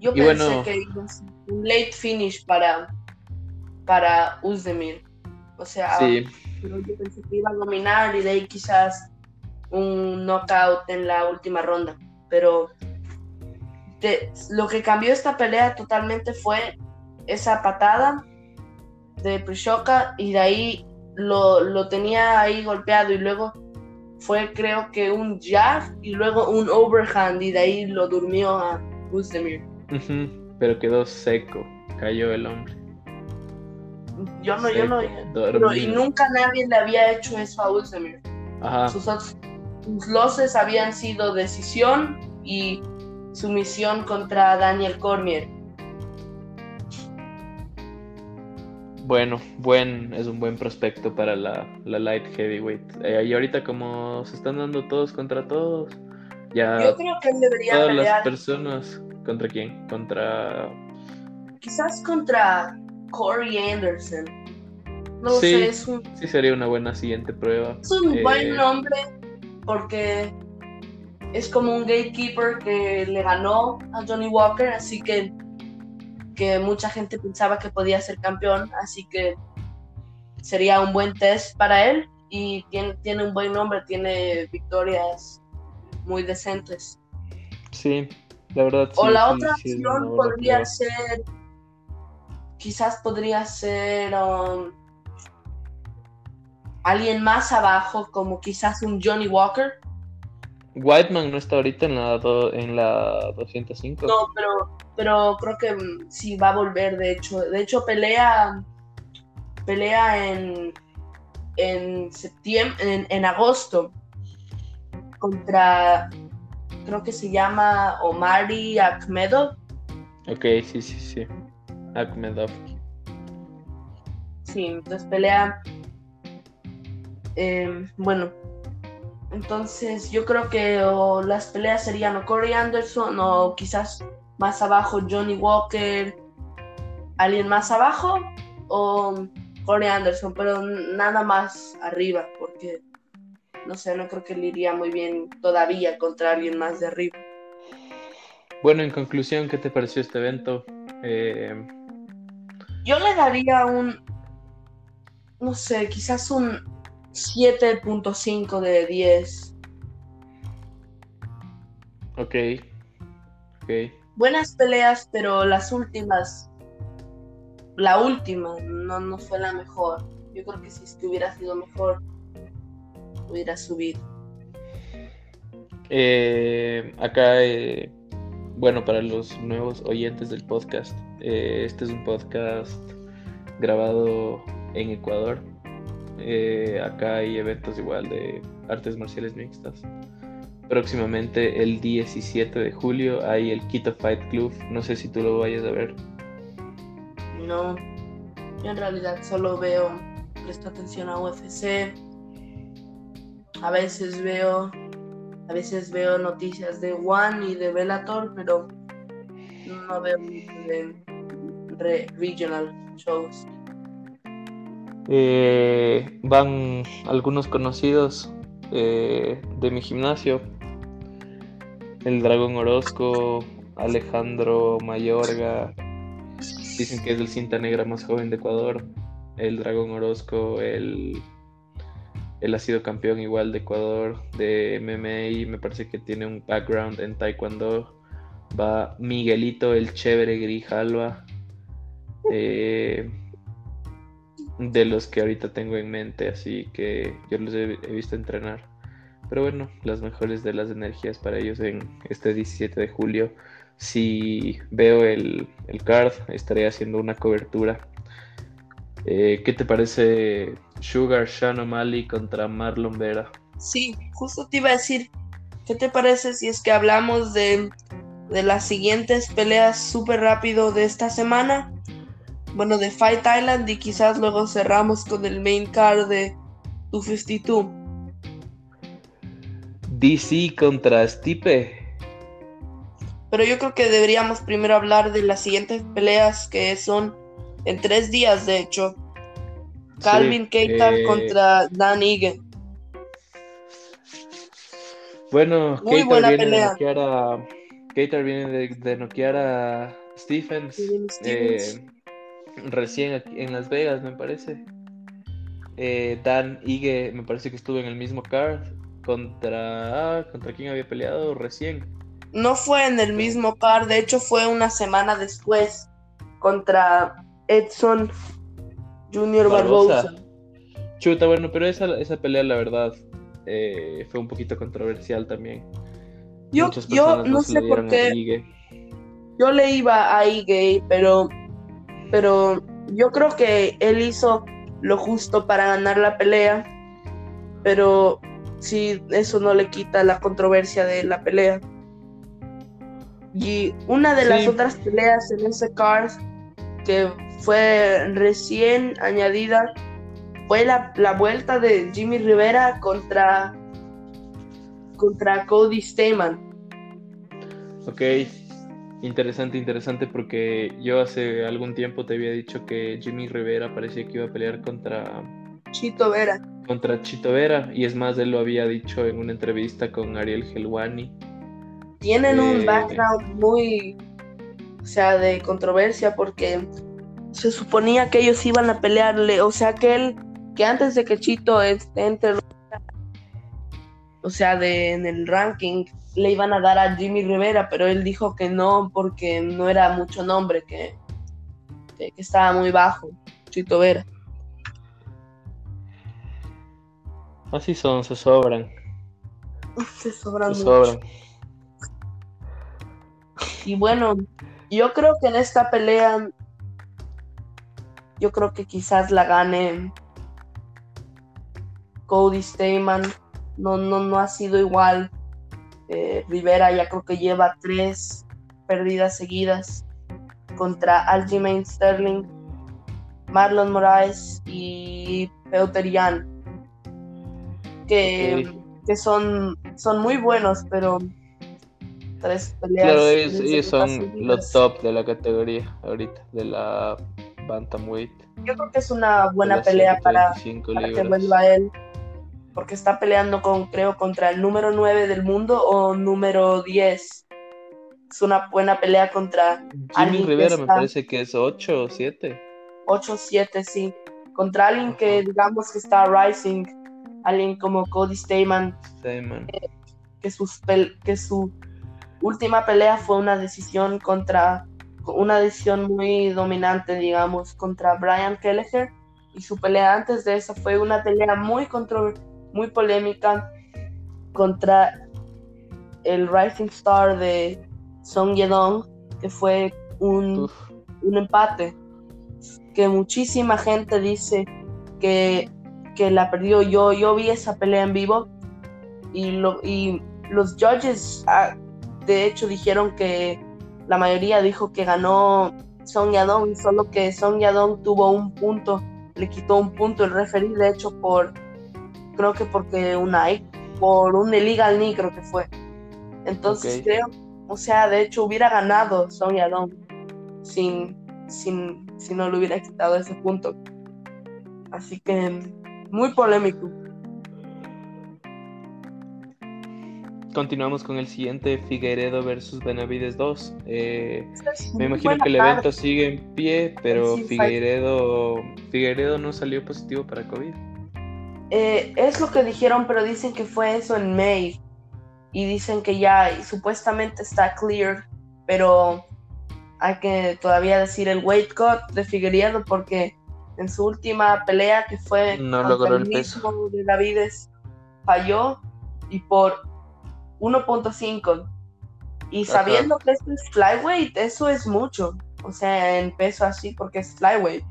Yo y pensé bueno- que un late finish para, para Uzdemir. O sea, sí, yo pensé que iba a dominar y de ahí quizás un knockout en la última ronda. Pero de- lo que cambió esta pelea totalmente fue esa patada de Prishoka y de ahí lo, lo tenía ahí golpeado y luego fue creo que un jab y luego un overhand y de ahí lo durmió a ujú, pero quedó seco, cayó el hombre. Yo no, yo no, y nunca nadie le había hecho eso a. Ajá, sus, sus losses habían sido decisión y sumisión contra Daniel Cormier. Bueno, buen, es un buen prospecto para la, la light heavyweight. Eh, y ahorita como se están dando todos contra todos, ya Yo creo que debería todas las pelear personas, ¿contra quién? Contra quizás contra Corey Anderson. No Sí. sé, es un, Sí, sería una buena siguiente prueba. es un Eh, buen nombre porque es como un gatekeeper que le ganó a Johnny Walker, así que, que mucha gente pensaba que podía ser campeón, así que sería un buen test para él y tiene, tiene un buen nombre, tiene victorias muy decentes. Sí, la verdad. o sí, la sí, otra sí, opción podría ser, quizás podría ser um, alguien más abajo, como quizás un Johnny Walker. Whiteman no está ahorita en la, do- en la 205. No, pero, pero creo que mm, sí va a volver, de hecho. De hecho, pelea, pelea en, en septiembre, en, en agosto contra, creo que se llama Omari Akhmedov. Ok, sí, sí, sí. Akhmedov. Sí, entonces pelea. eh, bueno, entonces yo creo que o las peleas serían o Corey Anderson o quizás más abajo Johnny Walker, alguien más abajo o Corey Anderson, pero nada más arriba, porque no sé, no creo que le iría muy bien todavía contra alguien más de arriba. Bueno, en conclusión, ¿qué te pareció este evento? Eh, Yo le daría un, no sé, quizás un 7.5 de 10. ok. Ok. Buenas peleas, pero las últimas, la última no, no fue la mejor. Yo creo que si es que hubiera sido mejor, hubiera subido. Eh, acá, eh, bueno, para los nuevos oyentes del podcast, eh, este es un podcast grabado en Ecuador. Eh, acá hay eventos igual de artes marciales mixtas. Próximamente, el 17 de julio, hay el Quito Fight Club. No sé si tú lo vayas a ver. No, en realidad solo veo, presto atención a UFC. A veces veo, a veces veo noticias de One y de Bellator, pero no veo de regional shows. Eh, van algunos conocidos eh, de mi gimnasio. El Dragón Orozco, Alejandro Mayorga. Dicen que es el cinta negra más joven de Ecuador. El Dragón Orozco, el él ha sido campeón igual de Ecuador, de MMA me parece que tiene un background en Taekwondo. Va Miguelito, el chévere Grijalva. Eh, de los que ahorita tengo en mente, así que yo los he, visto entrenar. Pero bueno, las mejores de las energías para ellos en este 17 de julio. Si veo el, card, estaré haciendo una cobertura. Eh, ¿Qué te parece Sugar Shannon Mali contra Marlon Vera? Sí, justo te iba a decir, ¿qué te parece si es que hablamos de, de las siguientes peleas súper rápido de esta semana? Bueno, de Fight Island y quizás luego cerramos con el main card de 252. DC contra Stipe. Pero yo creo que deberíamos primero hablar de las siguientes peleas que son en tres días, de hecho. Calvin Keitar eh, contra Dan Ige. Bueno, Muy buena viene pelea. de noquear a. Viene de, noquear a Stephens. Eh, recién aquí en Las Vegas, me parece. Eh, Dan Ige, me parece que estuvo en el mismo card contra. Ah, ¿Contra quién había peleado recién? No fue en el mismo card, de hecho fue una semana después contra Edson Junior Barbosa. Chuta, bueno, pero esa, esa pelea, la verdad, eh, fue un poquito controversial también. Yo, yo no sé por qué. Yo le iba a Ige, pero pero yo creo que él hizo lo justo para ganar la pelea, pero sí, eso no le quita la controversia de la pelea. Y una de las otras peleas en ese card que fue recién añadida fue la, la vuelta de Jimmy Rivera contra, contra Cody Stamen. Ok, Interesante, interesante, porque yo hace algún tiempo te había dicho que Jimmy Rivera parecía que iba a pelear contra Chito Vera. Contra Chito Vera, y es más, él lo había dicho en una entrevista con Ariel Helwani. Tienen un eh, background muy, o sea, de controversia, porque se suponía que ellos iban a pelearle, o sea, que él, que antes de que Chito entre, o sea, de, en el ranking, le iban a dar a Jimmy Rivera, pero él dijo que no porque no era mucho nombre, que, que, estaba muy bajo, Chito Vera. Así son, se sobran. Se sobran. Se sobran. Y bueno, yo creo que en esta pelea, yo creo que quizás la gane Cody Steyman. No, no, no ha sido igual eh, Rivera ya creo que lleva tres perdidas seguidas contra Aljamain Sterling, Marlon Moraes y Peter Jan, que, que son, son muy buenos, pero tres peleas. Claro, ellos, son los top de la categoría ahorita, de la Bantamweight. Yo creo que es una buena pelea para, para que vuelva él porque está peleando con, creo, contra el número 9 del mundo o número 10. Es una buena pelea contra Jimmy Rivera me parece que es 8 o 7. 8 o 7, sí. Contra alguien que digamos que está rising, alguien como Cody Steyman. Que, sus que su última pelea fue una decisión contra una decisión muy dominante, digamos, contra Brian Kelleher. Y su pelea antes de esa fue una pelea muy controversial muy polémica contra el Rising Star de Song Yedong, que fue un, empate que muchísima gente dice que, la perdió. Yo, yo vi esa pelea en vivo y, lo, y los judges ah, de hecho dijeron que la mayoría dijo que ganó Song Yadong, solo que Song Yadong tuvo un punto, le quitó un punto el referee, de hecho, por, creo que porque una, por un illegal knee, creo que fue. Entonces creo, o sea, de hecho hubiera ganado Song Yadong sin, sin, si no le hubiera quitado ese punto. Así que muy polémico. Continuamos con el siguiente, Figueiredo versus Benavides 2. Eh, me imagino que el evento sigue en pie, pero Figueiredo, Figueiredo no salió positivo para COVID. Eh, es lo que dijeron, pero dicen que fue eso en May. Y dicen que ya supuestamente está clear, pero hay que todavía decir el weight cut de Figueiredo porque en su última pelea que fue no logró el, peso de Benavides falló y por 1.5. Y sabiendo que esto es flyweight, eso es mucho. O sea, en peso así, porque es flyweight.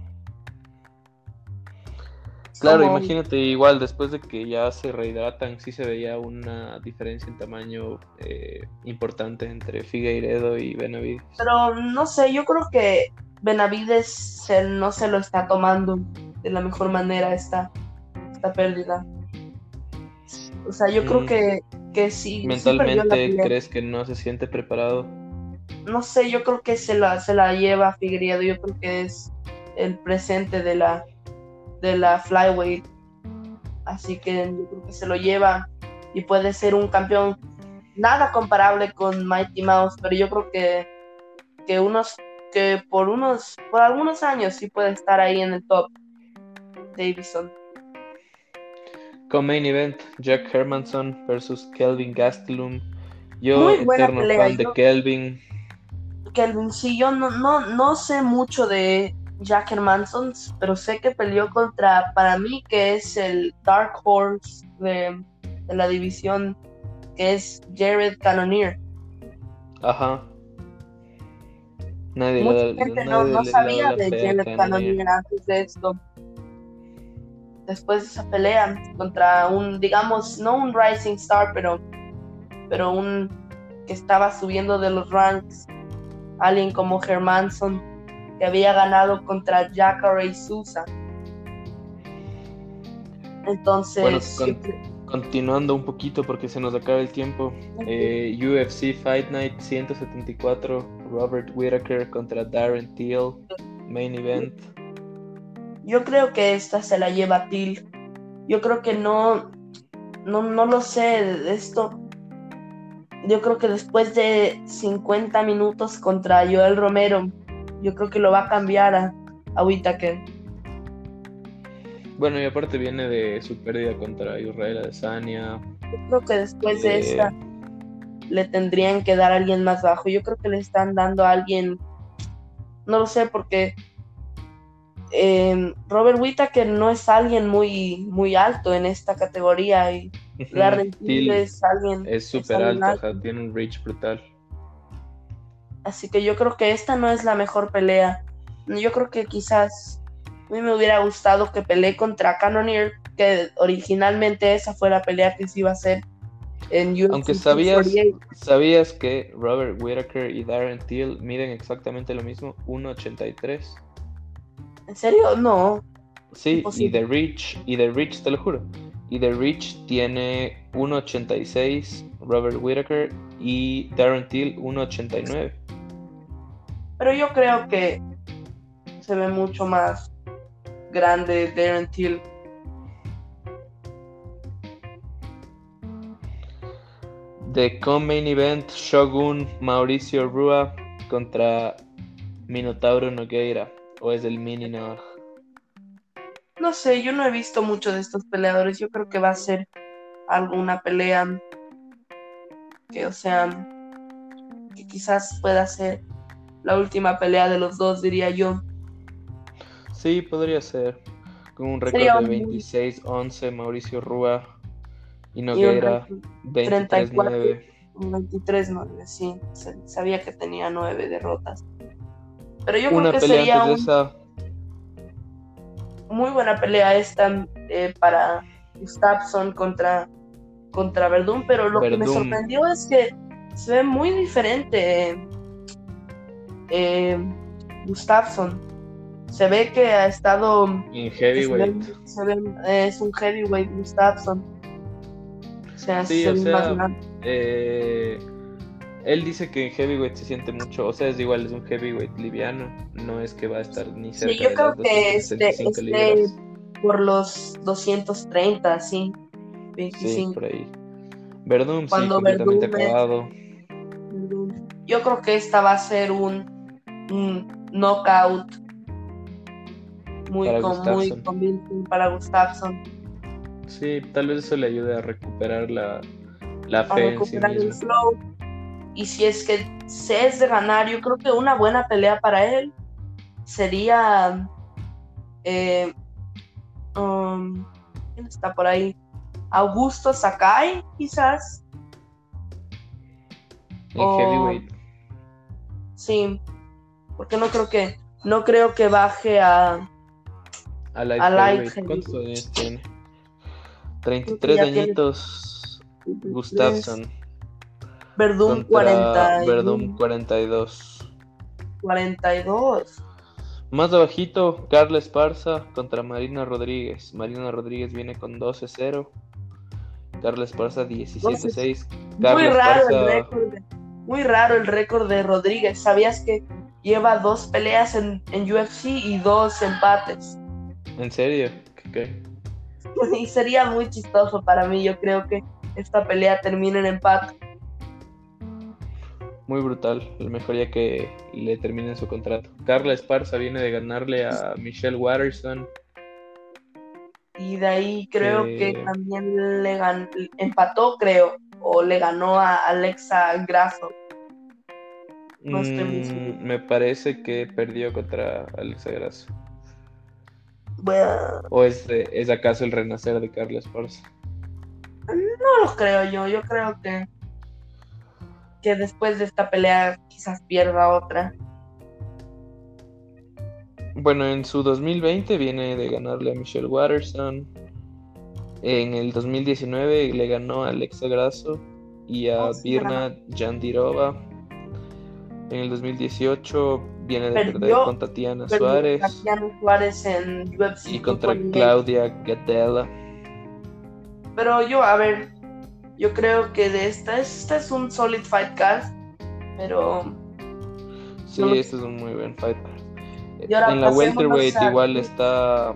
Claro, imagínate, igual después de que ya se rehidratan, sí se veía una diferencia en tamaño eh, importante entre Figueiredo y Benavides. Pero no sé, yo creo que Benavides no se lo está tomando de la mejor manera esta, esta pérdida. O sea, yo creo mm. que que sí. ¿Mentalmente crees que no se siente preparado? No sé, yo creo que se la, se la lleva Figueredo, yo creo que es el presente de la, de la flyweight. Así que yo creo que se lo lleva y puede ser un campeón nada comparable con Mighty Mouse, pero yo creo que, que unos que por unos por algunos años sí puede estar ahí en el top Davison. Con main event, Jack Hermanson versus Kelvin Gastelum. Yo, eterno fan de Kelvin. Kelvin, sí, yo no, no, no sé mucho de Jack Hermanson, pero sé que peleó contra, para mí, que es el Dark Horse de, la división, que es Jared Cannonier. Ajá. Nadie Mucha gente no, no sabía de Jared Cannonier antes de esto después de esa pelea contra un, digamos, no un Rising Star, pero, pero un que estaba subiendo de los ranks, alguien como Hermanson, que había ganado contra Jacare Sousa. Entonces, continuando un poquito porque se nos acaba el tiempo, eh, UFC Fight Night 174, Robert Whittaker contra Darren Till, main event. Yo creo que esta se la lleva Till. Yo creo que no, no, no lo sé de esto. Yo creo que después de 50 minutos contra Joel Romero, yo creo que lo va a cambiar a, a Whitaker. Bueno, y aparte viene de su pérdida contra Israel Adesanya. Yo creo que después de esta le tendrían que dar a alguien más bajo. Yo creo que le están dando a alguien, no lo sé, porque eh, Robert Whittaker no es alguien muy, muy alto en esta categoría y Darren es alguien... Es súper alto, tiene un reach brutal. Así que yo creo que esta no es la mejor pelea. Yo creo que quizás a mí me hubiera gustado que pelee contra Cannonier, que originalmente esa fue la pelea que se iba a hacer en UFC Aunque sabías, sabías que Robert Whittaker y Darren Till miden exactamente lo mismo, 1.83. ¿En serio? No. Sí, y The Rich, y The Rich, te lo juro. Y The Rich tiene 1.86 Robert Whittaker y Darren Till 1.89. Pero yo creo que se ve mucho más grande Darren Till. The main event Shogun Mauricio Rua contra Minotauro Nogueira o es el mini Nog? No sé, yo no he visto mucho de estos peleadores. Yo creo que va a ser alguna pelea que, o sea, que quizás pueda ser la última pelea de los dos, diría yo. Sí, podría ser. Con un récord de 26-11, Mauricio Rúa y Noguera 23-9. 23-9, sí. Sabía que tenía nueve derrotas. Pero yo creo que sería muy buena pelea esta eh, para Gustafsson contra, contra Verdún, pero lo que me sorprendió es que se ve muy diferente eh, Gustafsson. Se ve que ha estado. En heavyweight. es un heavyweight Gustafsson. O sea, sí, o sea, eh, él dice que en heavyweight se siente mucho, o sea, es igual, es un heavyweight liviano, no es que va a estar ni cerca sí, yo creo que este, este por los 230, sí, 25. Sí, por ahí. Verdun, sí, completamente acabado. Yo creo que esta va a ser un, knockout muy, para muy convincing para Gustafsson. Sí, tal vez eso le ayude a recuperar la, la fe en sí el flow. Y si es que se es de ganar, yo creo que una buena pelea para él sería. Eh, um, ¿Quién está por ahí? Augusto Sakai, quizás. En heavyweight. Sí, porque no creo que no creo que baje a a light, ¿Cuántos años tiene? 33 añitos Gustafsson. Verdun 40. Verdun 42. 42. Más abajito, Carla Esparza contra Marina Rodríguez. Marina Rodríguez viene con 12-0. Carla Esparza 17-6. Muy raro el récord. Muy raro el récord de Rodríguez. ¿Sabías que lleva dos peleas en, en UFC y dos empates? ¿En serio? ¿Qué? Y sería muy chistoso para mí. Yo creo que esta pelea termine en empate. Muy brutal. El mejor ya que le terminen su contrato. Carla Esparza viene de ganarle a Michelle Watterson. Y de ahí creo que también le empató, creo, o le ganó a Alexa Grasso. Mm, me parece que perdió contra Alexa Grasso. ¿O es, es acaso el renacer de Carla Esparza? No lo creo yo, yo creo que, que después de esta pelea quizás pierda otra. Bueno, en su 2020 viene de ganarle a Michelle Watterson. En el 2019 le ganó a Alexa Grasso y a Birna Jandirova. En el 2018 viene de perder con Tatiana Suárez. Tatiana Suárez en UFC. Y contra Claudia Gatella. Pero yo, a ver, yo creo que de esta, esta es un solid fight card, pero... Sí, este es un muy buen fight card. En la welterweight igual está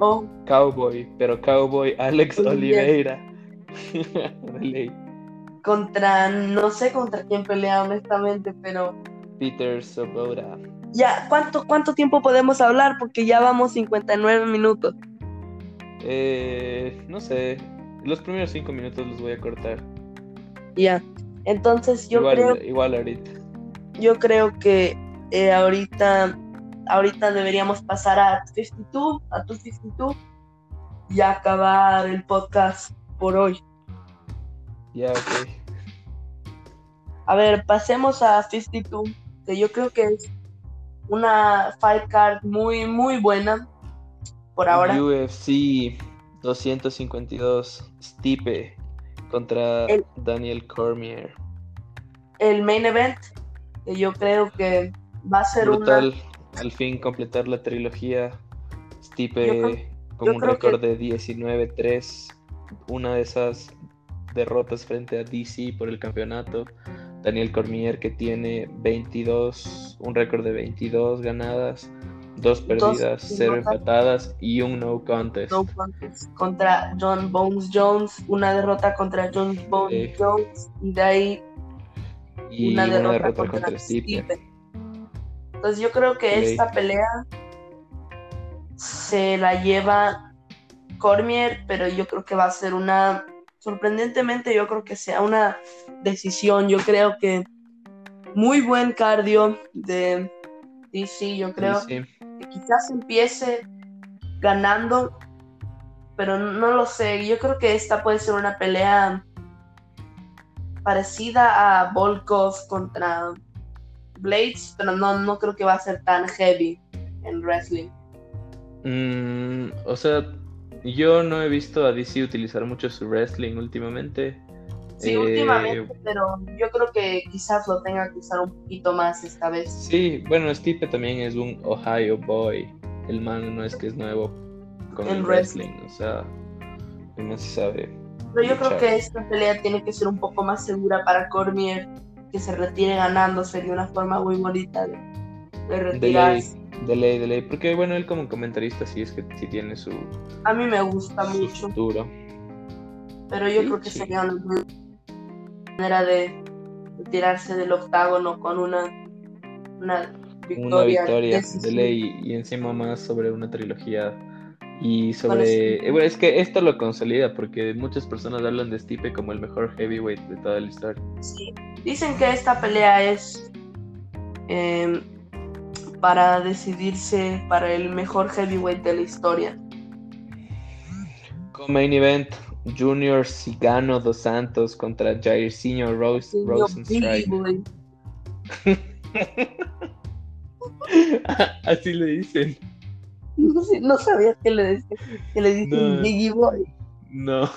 oh. Cowboy, pero Cowboy Alex Oliveira. contra, no sé contra quién pelea honestamente, pero... Peter Sobora. Ya, ¿cuánto, ¿cuánto tiempo podemos hablar? Porque ya vamos 59 minutos. Eh, no sé, los primeros 5 minutos los voy a cortar. Ya, entonces yo creo... Igual ahorita. Yo creo que eh, ahorita, ahorita deberíamos pasar a 52, a tu 52 y acabar el podcast por hoy. Ya, ok. A ver, pasemos a 52, que yo creo que es una fight card muy, muy buena por ahora. UFC 252, Stipe contra Daniel Cormier. El main event, que yo creo que va a ser Brutal. Al fin completar la trilogía. Stipe con un récord de 19-3. Una de esas derrotas frente a DC por el campeonato. Daniel Cormier que tiene 22, un récord de 22 ganadas, dos perdidas, cero empatadas y un no contest. No contest. Contra John Bones Jones, una derrota contra John Bones Jones y de ahí una, derrota, contra, Steve. Entonces yo creo que esta pelea se la lleva Cormier, pero yo creo que va a ser una sorprendentemente yo creo que sea una decisión. Yo creo que muy buen cardio de DC, yo creo que quizás empiece ganando, pero no lo sé. Yo creo que esta puede ser una pelea parecida a Volkov contra Blades, pero no, no creo que va a ser tan heavy en wrestling. Mm, o sea, yo no he visto a DC utilizar mucho su wrestling últimamente. Sí, Eh, últimamente, pero yo creo que quizás lo tenga que usar un poquito más esta vez. Sí, bueno, Stipe también es un Ohio boy. El man no es que es nuevo con el wrestling, o sea, man sí sabe. Pero yo creo que esta pelea tiene que ser un poco más segura para Cormier, que se retire ganando, sería una forma muy bonita de, retirarse. de ley, de ley. Porque bueno, él como comentarista sí es que sí tiene su, A mí me gusta mucho, futuro. pero yo Sí, creo que sí. sería una manera de retirarse del octágono con una, una victoria. Una victoria de ley y encima más sobre una trilogía. Y sobre. eh, bueno, es que esto lo consolida porque muchas personas hablan de Stipe como el mejor heavyweight de toda la historia. Sí. Dicen que esta pelea es eh, para decidirse para el mejor heavyweight de la historia. Como main event, Junior Cigano dos Santos contra Jairzinho Rose, Rosenstrike. Biggie Boy. Así le dicen. No, no sabía que le, decían- que le dicen No. Biggie Boy. No.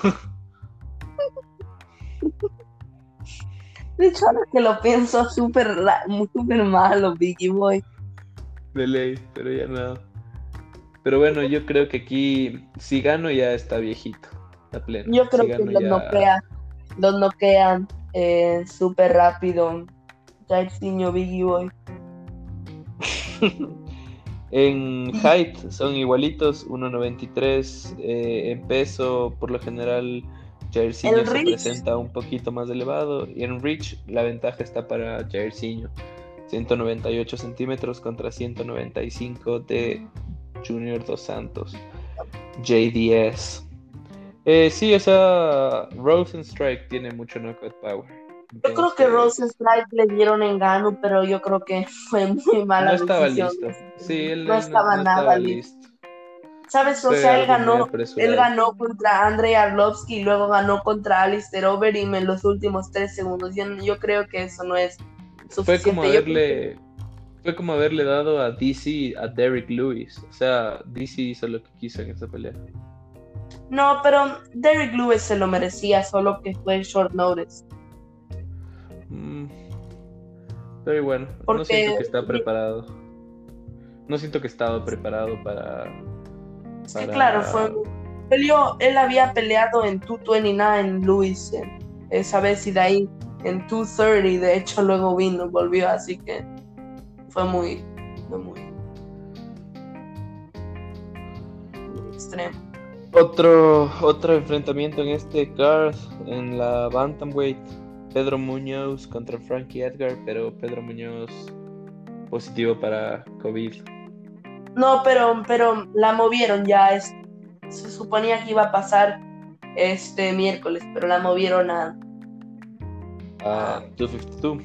De hecho, ahora que lo pienso, súper súper malo, Biggie Boy. De ley, pero ya no. Pero bueno, yo creo que aquí Cigano ya está viejito. Está pleno. Yo creo que los ya- noquea, los noquean eh, súper rápido. Jairzinho, Biggie Boy. En height son igualitos, 1.93. eh, en peso, por lo general, Jairzinho se reach. presenta un poquito más elevado. Y en reach, la ventaja está para Jairzinho. 198 centímetros contra 195 de Junior Dos Santos. JDS. Eh, sí, o sea, Rosenstrike tiene mucho knockout power. Yo creo que Rosenstrike le dieron en gano, pero yo creo que fue muy mala No estaba decisión. listo. Sí, él no estaba nada estaba listo. ¿Sabes? O sea, él ganó, él ganó contra Andrei Arlovsky y luego ganó contra Alistair Overeem en los últimos tres segundos. Yo, yo creo que eso no es Fue como Yo haberle. Fue como haberle dado a DC a Derrick Lewis. O sea, DC hizo lo que quiso en esa pelea. No, pero Derrick Lewis se lo merecía, solo que fue short notice. Mm. Pero bueno, no Porque- siento que está preparado. No siento que estaba preparado para. Es que para- claro, fue peleó, él había peleado en 229 Lewis en- esa vez y de ahí en 230, de hecho luego vino, volvió, así que fue muy, fue muy, muy extremo. Otro, otro enfrentamiento en este card, en la Bantamweight. Pedro Muñoz contra Frankie Edgar, pero Pedro Muñoz positivo para COVID. No, pero, pero la movieron ya, es, se suponía que iba a pasar este miércoles, pero la movieron a, a 252.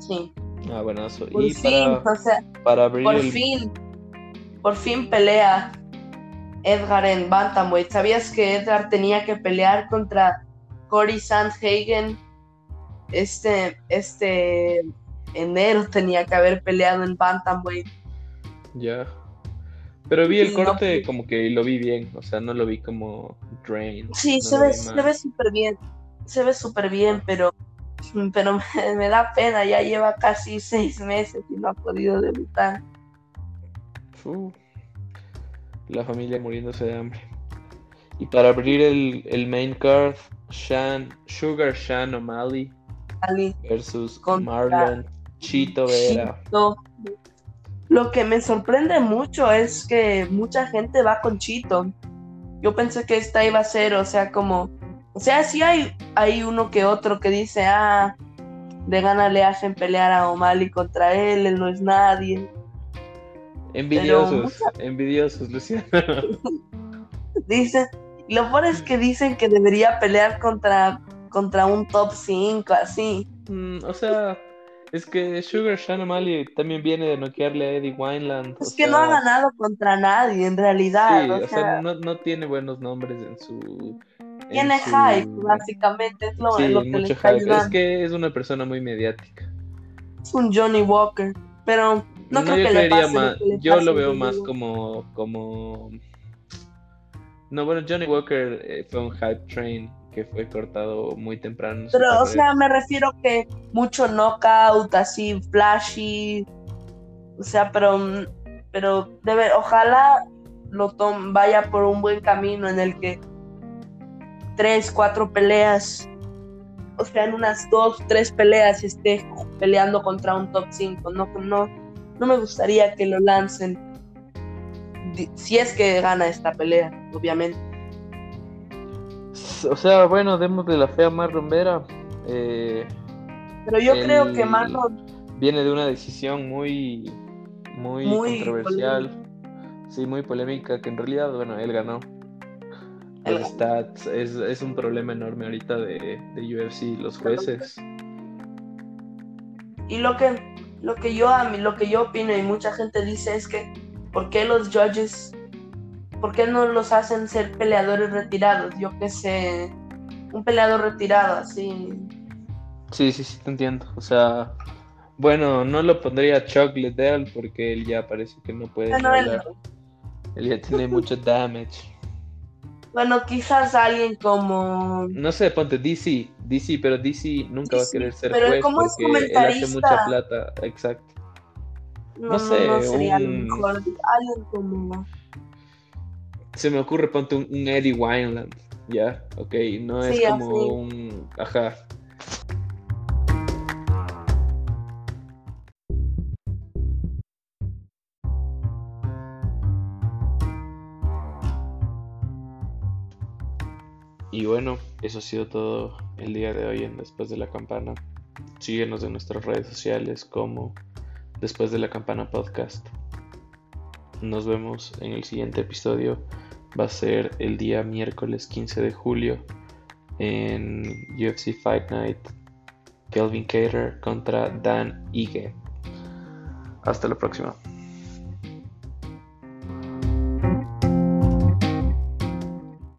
sí, Ah, buenazo. por Y fin, para, o sea, para abrir Por el- fin, por fin pelea Edgar en Bantamweight. ¿Sabías que Edgar tenía que pelear contra Cory Sandhagen? Este, este enero tenía que haber peleado en Bantamweight. Ya. Pero vi el no corte como que lo vi bien, o sea, no lo vi como drain. Sí, no se ve, se ve súper bien. Se ve súper bien, pero, pero me, me da pena. Ya lleva casi seis meses y no ha podido debutar. La familia muriéndose de hambre. Y para abrir el, el main card, Shan, Sugar Shan O'Malley versus Marlon Chito Vera. Chito. Lo que me sorprende mucho es que mucha gente va con Chito. Yo pensé que esta iba a ser, o sea, como, o sea, sí hay, hay uno que otro que dice, ah, de gana le hacen pelear a O'Malley contra él, él no es nadie. Envidiosos, envidiosos, Luciano. Dice, y lo peor es que dicen que debería pelear contra, contra un top 5, así. Mm, o sea, es que Sugar Shan O'Malley también viene de noquearle a Eddie Wineland. Es que no ha ganado contra nadie, en realidad. Sí, o o sea, sea, no, no tiene buenos nombres en su. En tiene su- hype, básicamente, es lo, Sí, lo que le mucho está hype. Es que es una persona muy mediática. Es un Johnny Walker, pero no, creo yo que le pase más, que le yo lo veo más como, como. No, bueno, Johnny Walker eh, fue un hype train que fue cortado muy temprano. Pero, o sea, me refiero que mucho knockout, así, flashy. O sea, pero, pero debe, ojalá lo vaya por un buen camino en el que tres, cuatro peleas, o sea, en unas dos, tres peleas esté peleando contra un top 5. No, no, no me gustaría que lo lancen si es que gana esta pelea, obviamente. O sea, bueno, démosle la fe a Marlon Vera. Eh, Pero yo creo que Marlon viene de una decisión muy, muy, controversial, sí, muy polémica, que en realidad, bueno, él ganó. Los stats es, es, un problema enorme ahorita de, de UFC, los jueces. Y lo que, lo que yo a mí, lo que yo opino y mucha gente dice es que ¿por qué los judges, por qué no los hacen ser peleadores retirados? Yo qué sé, un peleador retirado así. Sí, sí, sí, te entiendo. O sea, bueno, no lo pondría Chuck Liddell porque él ya parece que no puede. él, él ya tiene mucho damage. Bueno, quizás alguien como. No sé, ponte DC, DC, pero DC nunca va a querer ser pero juez porque él hace mucha plata, exacto. No, sé, un... alguien como. Se me ocurre, ponte un, Eddie Wineland, ya, ok, no es como un. Ajá. Y bueno, eso ha sido todo el día de hoy en Después de la Campana. Síguenos en nuestras redes sociales como Después de la Campana Podcast. Nos vemos en el siguiente episodio. Va a ser el día miércoles 15 de julio en UFC Fight Night. Kelvin Cater contra Dan Ige. Hasta la próxima.